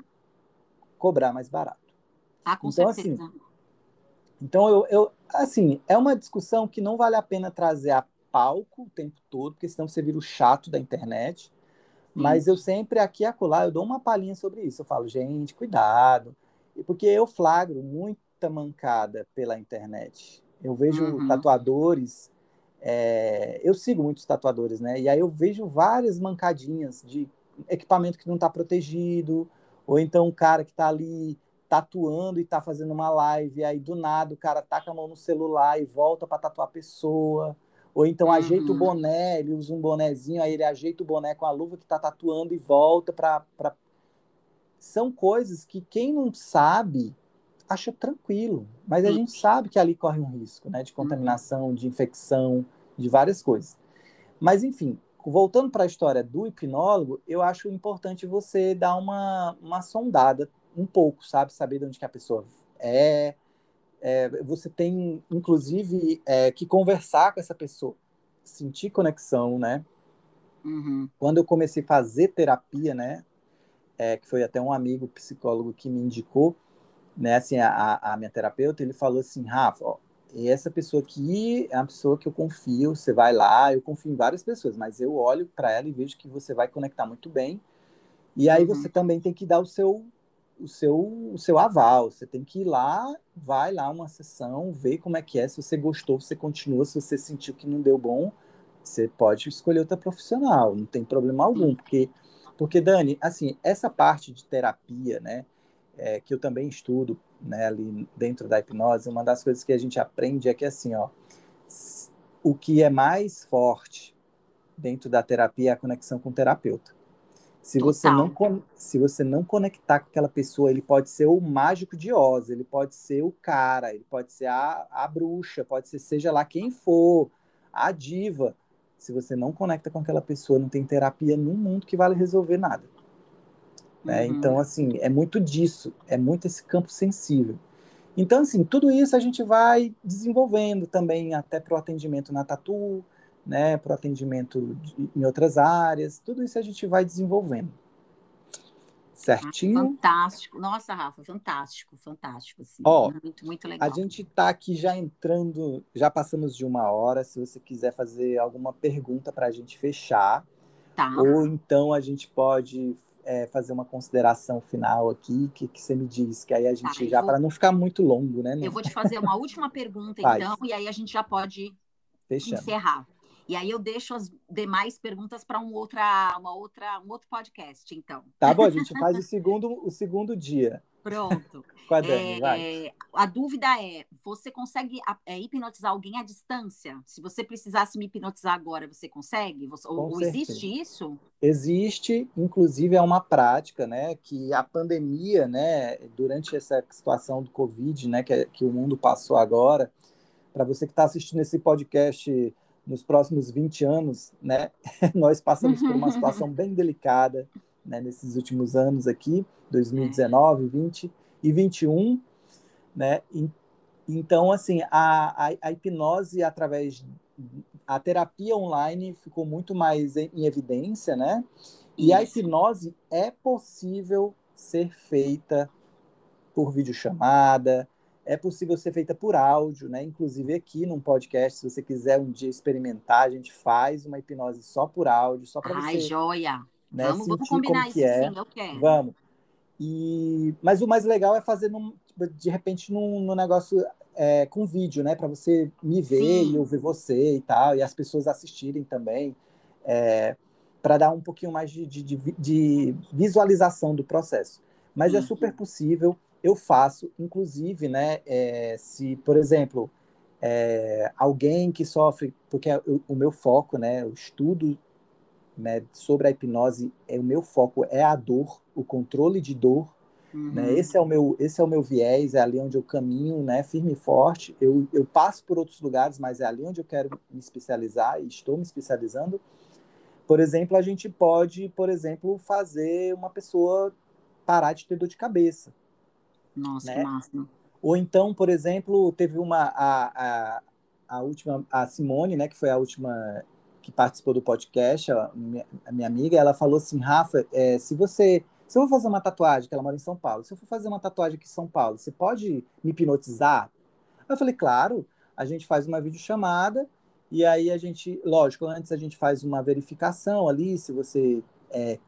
cobrar mais barato.
Ah, com
então,
certeza.
Assim, então, eu, eu, assim, é uma discussão que não vale a pena trazer a palco o tempo todo, porque senão você vira o chato da internet. Mas eu sempre, aqui e acolá, eu dou uma palhinha sobre isso. Eu falo, gente, cuidado. Porque eu flagro muita mancada pela internet. Eu vejo uhum. tatuadores, é... eu sigo muitos tatuadores, né? E aí eu vejo várias mancadinhas de equipamento que não está protegido, ou então um cara que está ali tatuando e está fazendo uma live, aí do nada o cara taca a mão no celular e volta para tatuar a pessoa. Ou então uhum. ajeita o boné, ele usa um bonezinho, aí ele ajeita o boné com a luva que está tatuando e volta para. Pra... São coisas que quem não sabe acha tranquilo, mas a gente sabe que ali corre um risco né, de contaminação, de infecção, de várias coisas. Mas, enfim, voltando para a história do hipnólogo, eu acho importante você dar uma, uma sondada um pouco, sabe? Saber de onde que a pessoa é, é, você tem, inclusive, é, que conversar com essa pessoa, sentir conexão, né?
Uhum.
Quando eu comecei a fazer terapia, né? É, que foi até um amigo psicólogo que me indicou, né? Assim, a, a minha terapeuta, ele falou assim, Rafa, ó, essa pessoa aqui é uma pessoa que eu confio, você vai lá, eu confio em várias pessoas, mas eu olho para ela e vejo que você vai conectar muito bem. E aí uhum. você também tem que dar o seu o seu, o seu aval. Você tem que ir lá, vai lá uma sessão, ver como é que é. Se você gostou, você continua. Se você sentiu que não deu bom, você pode escolher outra profissional. Não tem problema algum, porque, porque Dani, assim, essa parte de terapia, né, é, que eu também estudo, né, ali dentro da hipnose, uma das coisas que a gente aprende é que assim, ó, o que é mais forte dentro da terapia é a conexão com o terapeuta. Se você, não, se você não conectar com aquela pessoa, ele pode ser o mágico de Oz, ele pode ser o cara, ele pode ser a, a bruxa, pode ser seja lá quem for, a diva. Se você não conecta com aquela pessoa, não tem terapia no mundo que vale resolver nada. Né? Uhum. Então, assim, é muito disso, é muito esse campo sensível. Então, assim, tudo isso a gente vai desenvolvendo também até para o atendimento na tatu, né, para o atendimento de, em outras áreas, tudo isso a gente vai desenvolvendo. Certinho?
Ah, fantástico. Nossa, Rafa, fantástico, fantástico. Assim,
Ó,
muito, muito legal.
A gente está aqui já entrando, já passamos de uma hora. Se você quiser fazer alguma pergunta para a gente fechar,
tá.
ou então a gente pode é, fazer uma consideração final aqui, que, que você me diz, que aí a gente tá, já, vou... para não ficar muito longo, né?
Eu vou te fazer uma última pergunta, <laughs> então, e aí a gente já pode Fechamos. encerrar. E aí eu deixo as demais perguntas para um outra, uma outra, um outro podcast, então.
Tá bom, a <laughs> gente faz o segundo, o segundo dia.
Pronto. <laughs>
Com a Dani, é, vai.
A dúvida é: você consegue é, hipnotizar alguém à distância? Se você precisasse me hipnotizar agora, você consegue? Você, ou, ou existe isso?
Existe, inclusive é uma prática, né? Que a pandemia, né? Durante essa situação do Covid, né? Que, que o mundo passou agora, para você que está assistindo esse podcast nos próximos 20 anos, né, <laughs> nós passamos por uma situação bem delicada, né, nesses últimos anos aqui, 2019, 20 e 21, né, e, então, assim, a, a, a, hipnose através, a terapia online ficou muito mais em, em evidência, né, e Isso. a hipnose é possível ser feita por videochamada, é possível ser feita por áudio, né? Inclusive aqui num podcast, se você quiser um dia experimentar, a gente faz uma hipnose só por áudio, só para você.
Ai, joia!
Né,
vamos, vamos combinar isso
é.
sim, eu quero.
Vamos. E, mas o mais legal é fazer num, de repente num, num negócio é, com vídeo, né? Para você me ver sim. e ouvir você e tal, e as pessoas assistirem também. É, para dar um pouquinho mais de, de, de, visualização do processo. Mas é super possível eu faço, inclusive, né, é, se, por exemplo, é, alguém que sofre, porque o, o, meu foco, né, o estudo né, sobre a hipnose, é o meu foco é a dor, o controle de dor, uhum. né, esse é o meu, esse é o meu viés, é ali onde eu caminho, né, firme e forte. Eu, eu passo por outros lugares, mas é ali onde eu quero me especializar e estou me especializando. Por exemplo, a gente pode, por exemplo, fazer uma pessoa parar de ter dor de cabeça.
Nossa, né? massa.
Ou então, por exemplo, teve uma a, a, a última a Simone, né, que foi a última que participou do podcast, a minha, a minha amiga, ela falou assim, Rafa, é, se você se eu for fazer uma tatuagem, que ela mora em São Paulo, se eu for fazer uma tatuagem aqui em São Paulo, você pode me hipnotizar? Eu falei, claro, a gente faz uma videochamada e aí a gente, lógico, antes a gente faz uma verificação ali, se você é,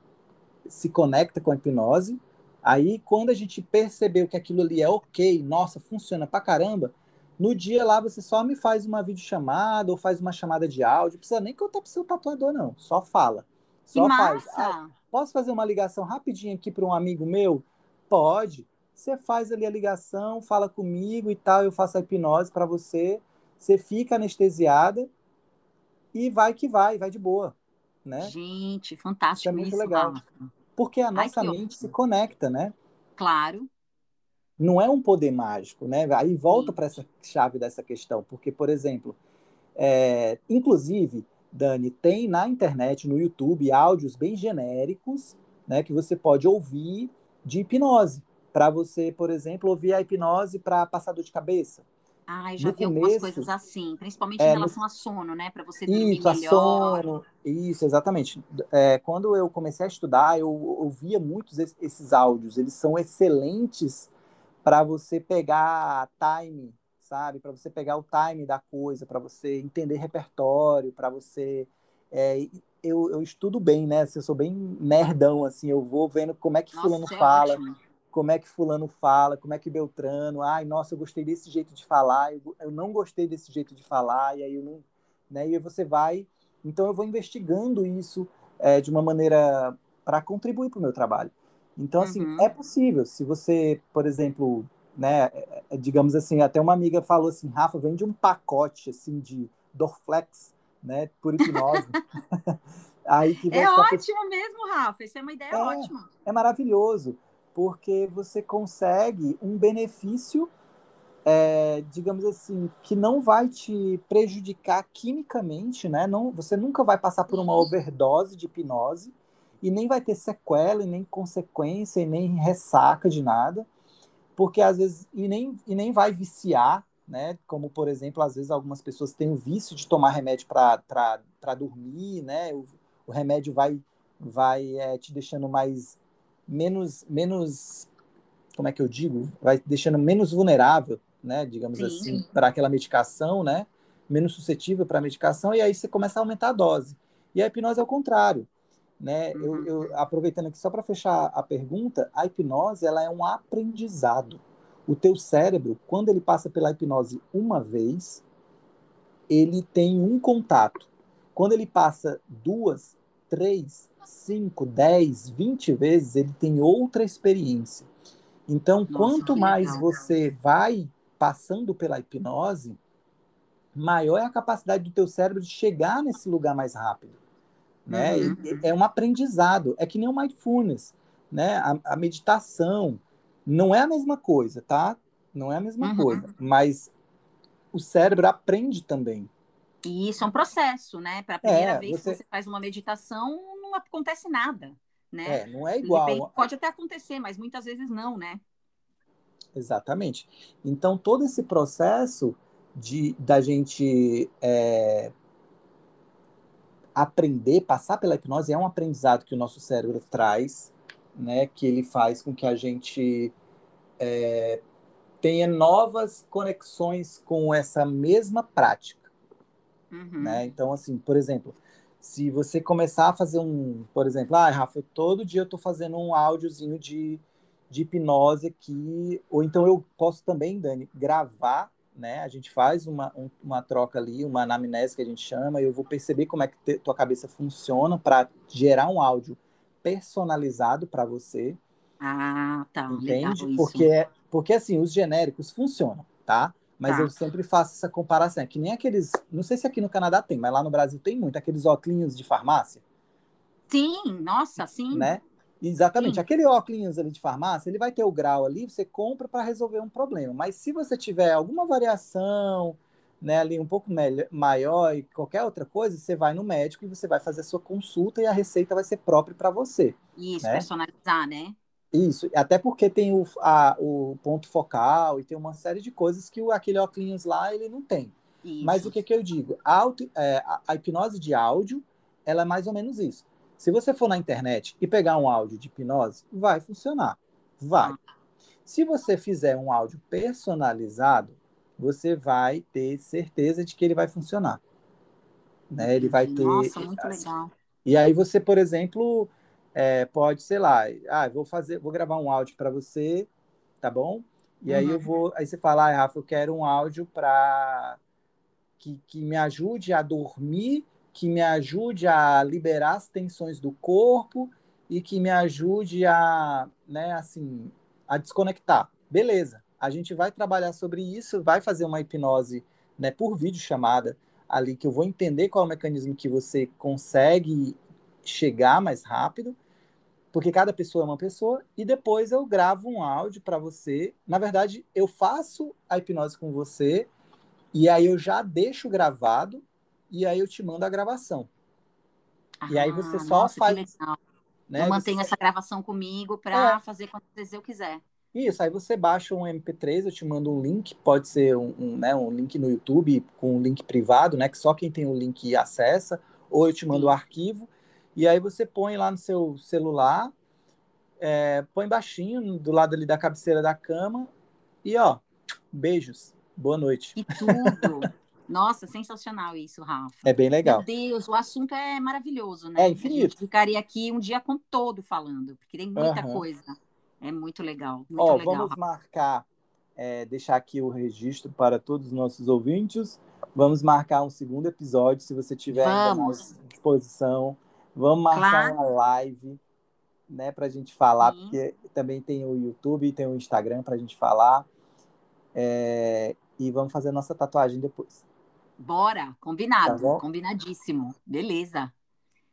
se conecta com a hipnose, Aí, quando a gente percebeu que aquilo ali é ok, nossa, funciona pra caramba, no dia lá você só me faz uma videochamada ou faz uma chamada de áudio, não precisa nem contar pro seu tatuador, não, só fala. Só
que
faz.
Ah,
posso fazer uma ligação rapidinho aqui para um amigo meu? Pode. Você faz ali a ligação, fala comigo e tal, eu faço a hipnose para você, você fica anestesiada e vai que vai, vai de boa, né?
Gente, fantástico isso.
É muito isso, legal. Porque a nossa Ai, mente se conecta, né?
Claro.
Não é um poder mágico, né? Aí volta para essa chave dessa questão, porque, por exemplo, é, inclusive, Dani, tem na internet, no YouTube, áudios bem genéricos, né, que você pode ouvir de hipnose, para você, por exemplo, ouvir a hipnose para passar dor de cabeça,
ah, já no vi começo, algumas coisas assim, principalmente é, em relação no... a sono, né? Para você dormir isso, melhor. Sono,
isso, exatamente. É, quando eu comecei a estudar, eu ouvia muitos esses áudios. Eles são excelentes para você pegar time, sabe? Para você pegar o time da coisa, para você entender repertório, para você. É, eu, eu estudo bem, né? Eu sou bem nerdão, assim. Eu vou vendo como é que Nossa, fulano é fala. Ótimo como é que fulano fala, como é que Beltrano, ai, nossa, eu gostei desse jeito de falar, eu, eu não gostei desse jeito de falar, e aí eu não, né, e aí você vai, então eu vou investigando isso é, de uma maneira para contribuir para o meu trabalho. Então, assim, uhum. é possível, se você, por exemplo, né, é, é, digamos assim, até uma amiga falou assim, Rafa, vende um pacote, assim, de Dorflex, né, por hipnose. <laughs> <laughs>
aí que é ótimo mesmo, Rafa, isso é uma ideia é, ótima.
É maravilhoso porque você consegue um benefício, é, digamos assim, que não vai te prejudicar quimicamente, né? Não, você nunca vai passar por uma overdose de hipnose e nem vai ter sequela, e nem consequência, e nem ressaca de nada, porque às vezes, e nem, e nem vai viciar, né? Como, por exemplo, às vezes algumas pessoas têm o vício de tomar remédio para dormir, né? O, o remédio vai, vai é, te deixando mais menos, menos, como é que eu digo, vai deixando menos vulnerável, né, digamos Sim. assim, para aquela medicação, né, menos suscetível para a medicação, e aí você começa a aumentar a dose. E a hipnose é o contrário, né? Uhum. Eu, eu, aproveitando aqui só para fechar a pergunta, a hipnose ela é um aprendizado. O teu cérebro, quando ele passa pela hipnose uma vez, ele tem um contato. Quando ele passa duas, três, 5, 10, 20 vezes, ele tem outra experiência. Então, Nossa, quanto mais legal. você vai passando pela hipnose, maior é a capacidade do teu cérebro de chegar nesse lugar mais rápido. Né? Uhum. É um aprendizado. É que nem o mindfulness. Né? A, a, meditação não é a mesma coisa, tá? Não é a mesma uhum. coisa. Mas o cérebro aprende também.
E isso é um processo, né? Para a primeira é, vez você... que você faz uma meditação, não acontece nada, né?
É, não é igual.
pode até acontecer, mas muitas vezes não, né?
Exatamente. Então, todo esse processo de da gente é, aprender, passar pela hipnose, é um aprendizado que o nosso cérebro traz, né? Que ele faz com que a gente é, tenha novas conexões com essa mesma prática. Uhum. Né? Então, assim, por exemplo, se você começar a fazer um, por exemplo, ah, Rafa, todo dia eu estou fazendo um áudiozinho de, de hipnose aqui, ou então eu posso também, Dani, gravar, né? A gente faz uma, um, uma troca ali, uma anamnese que a gente chama, e eu vou perceber como é que te, tua cabeça funciona para gerar um áudio personalizado para você.
Ah, tá.
Entende? Porque, porque assim, os genéricos funcionam, tá? Mas tá. eu sempre faço essa comparação. É que nem aqueles. Não sei se aqui no Canadá tem, mas lá no Brasil tem muito, aqueles óculos de farmácia.
Sim, nossa, sim.
Né? Exatamente. Sim. Aquele óculos ali de farmácia, ele vai ter o grau ali, você compra para resolver um problema. Mas se você tiver alguma variação, né, ali um pouco melhor, maior e qualquer outra coisa, você vai no médico e você vai fazer a sua consulta e a receita vai ser própria para você.
Isso, né? personalizar, né?
Isso, até porque tem o, a, o ponto focal e tem uma série de coisas que o, aquele óculos lá ele não tem. Isso. Mas o que, que eu digo? A, auto, é, a, a hipnose de áudio, ela é mais ou menos isso. Se você for na internet e pegar um áudio de hipnose, vai funcionar. Vai. Ah. Se você fizer um áudio personalizado, você vai ter certeza de que ele vai funcionar. Né? Ele vai ter.
Nossa, muito assim, legal.
E aí você, por exemplo, é, pode, sei lá, ah, vou fazer, vou gravar um áudio para você, tá bom? E uhum. aí eu uhum. vou, aí você fala, ah, Rafa, eu quero um áudio para que, que me ajude a dormir, que me ajude a liberar as tensões do corpo e que me ajude a, né, assim, a desconectar. Beleza a gente vai trabalhar sobre isso, vai fazer uma hipnose né, por vídeo chamada ali, que eu vou entender qual é o mecanismo que você consegue chegar mais rápido, porque cada pessoa é uma pessoa, e depois eu gravo um áudio para você. Na verdade, eu faço a hipnose com você, e aí eu já deixo gravado, e aí eu te mando a gravação.
Ah, e aí você só nossa, faz. Né, eu mantenho você... essa gravação comigo para é. fazer quantas vezes eu quiser.
Isso, aí você baixa um MP3, eu te mando um link, pode ser um, um, né, um link no YouTube com um link privado, né, que só quem tem o link acessa, ou eu te mando o arquivo, e aí você põe lá no seu celular, é, põe baixinho, do lado ali da cabeceira da cama, e ó, beijos, boa noite.
E tudo. Nossa, sensacional isso, Rafa.
É bem legal.
Meu Deus, o assunto é maravilhoso, né?
É infinito.
Ficaria aqui um dia com todo falando, porque tem muita uhum. coisa. É muito legal. Muito
Ó,
legal.
Vamos marcar, é, deixar aqui o registro para todos os nossos ouvintes. Vamos marcar um segundo episódio, se você tiver à disposição. Vamos marcar claro. uma live, né, para a gente falar, Sim. porque também tem o YouTube e tem o Instagram para a gente falar. É, e vamos fazer a nossa tatuagem depois.
Bora, combinado, tá combinadíssimo. Beleza.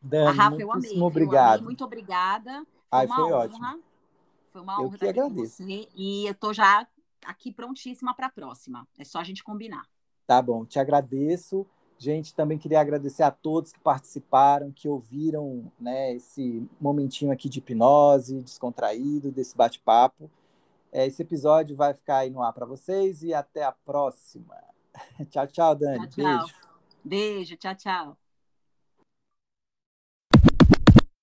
Dani, a Rafa, eu amei. Obrigado. Amei,
muito obrigada.
Foi Ai, foi ótimo.
Foi uma honra estar com você. E eu tô já aqui prontíssima para a próxima. É só a gente combinar.
Tá bom, te agradeço. Gente, também queria agradecer a todos que participaram, que ouviram né, esse momentinho aqui de hipnose, descontraído, desse bate-papo. É, esse episódio vai ficar aí no ar para vocês e até a próxima. <laughs> tchau, tchau, Dani.
Tchau, tchau. Beijo. Beijo, tchau, tchau.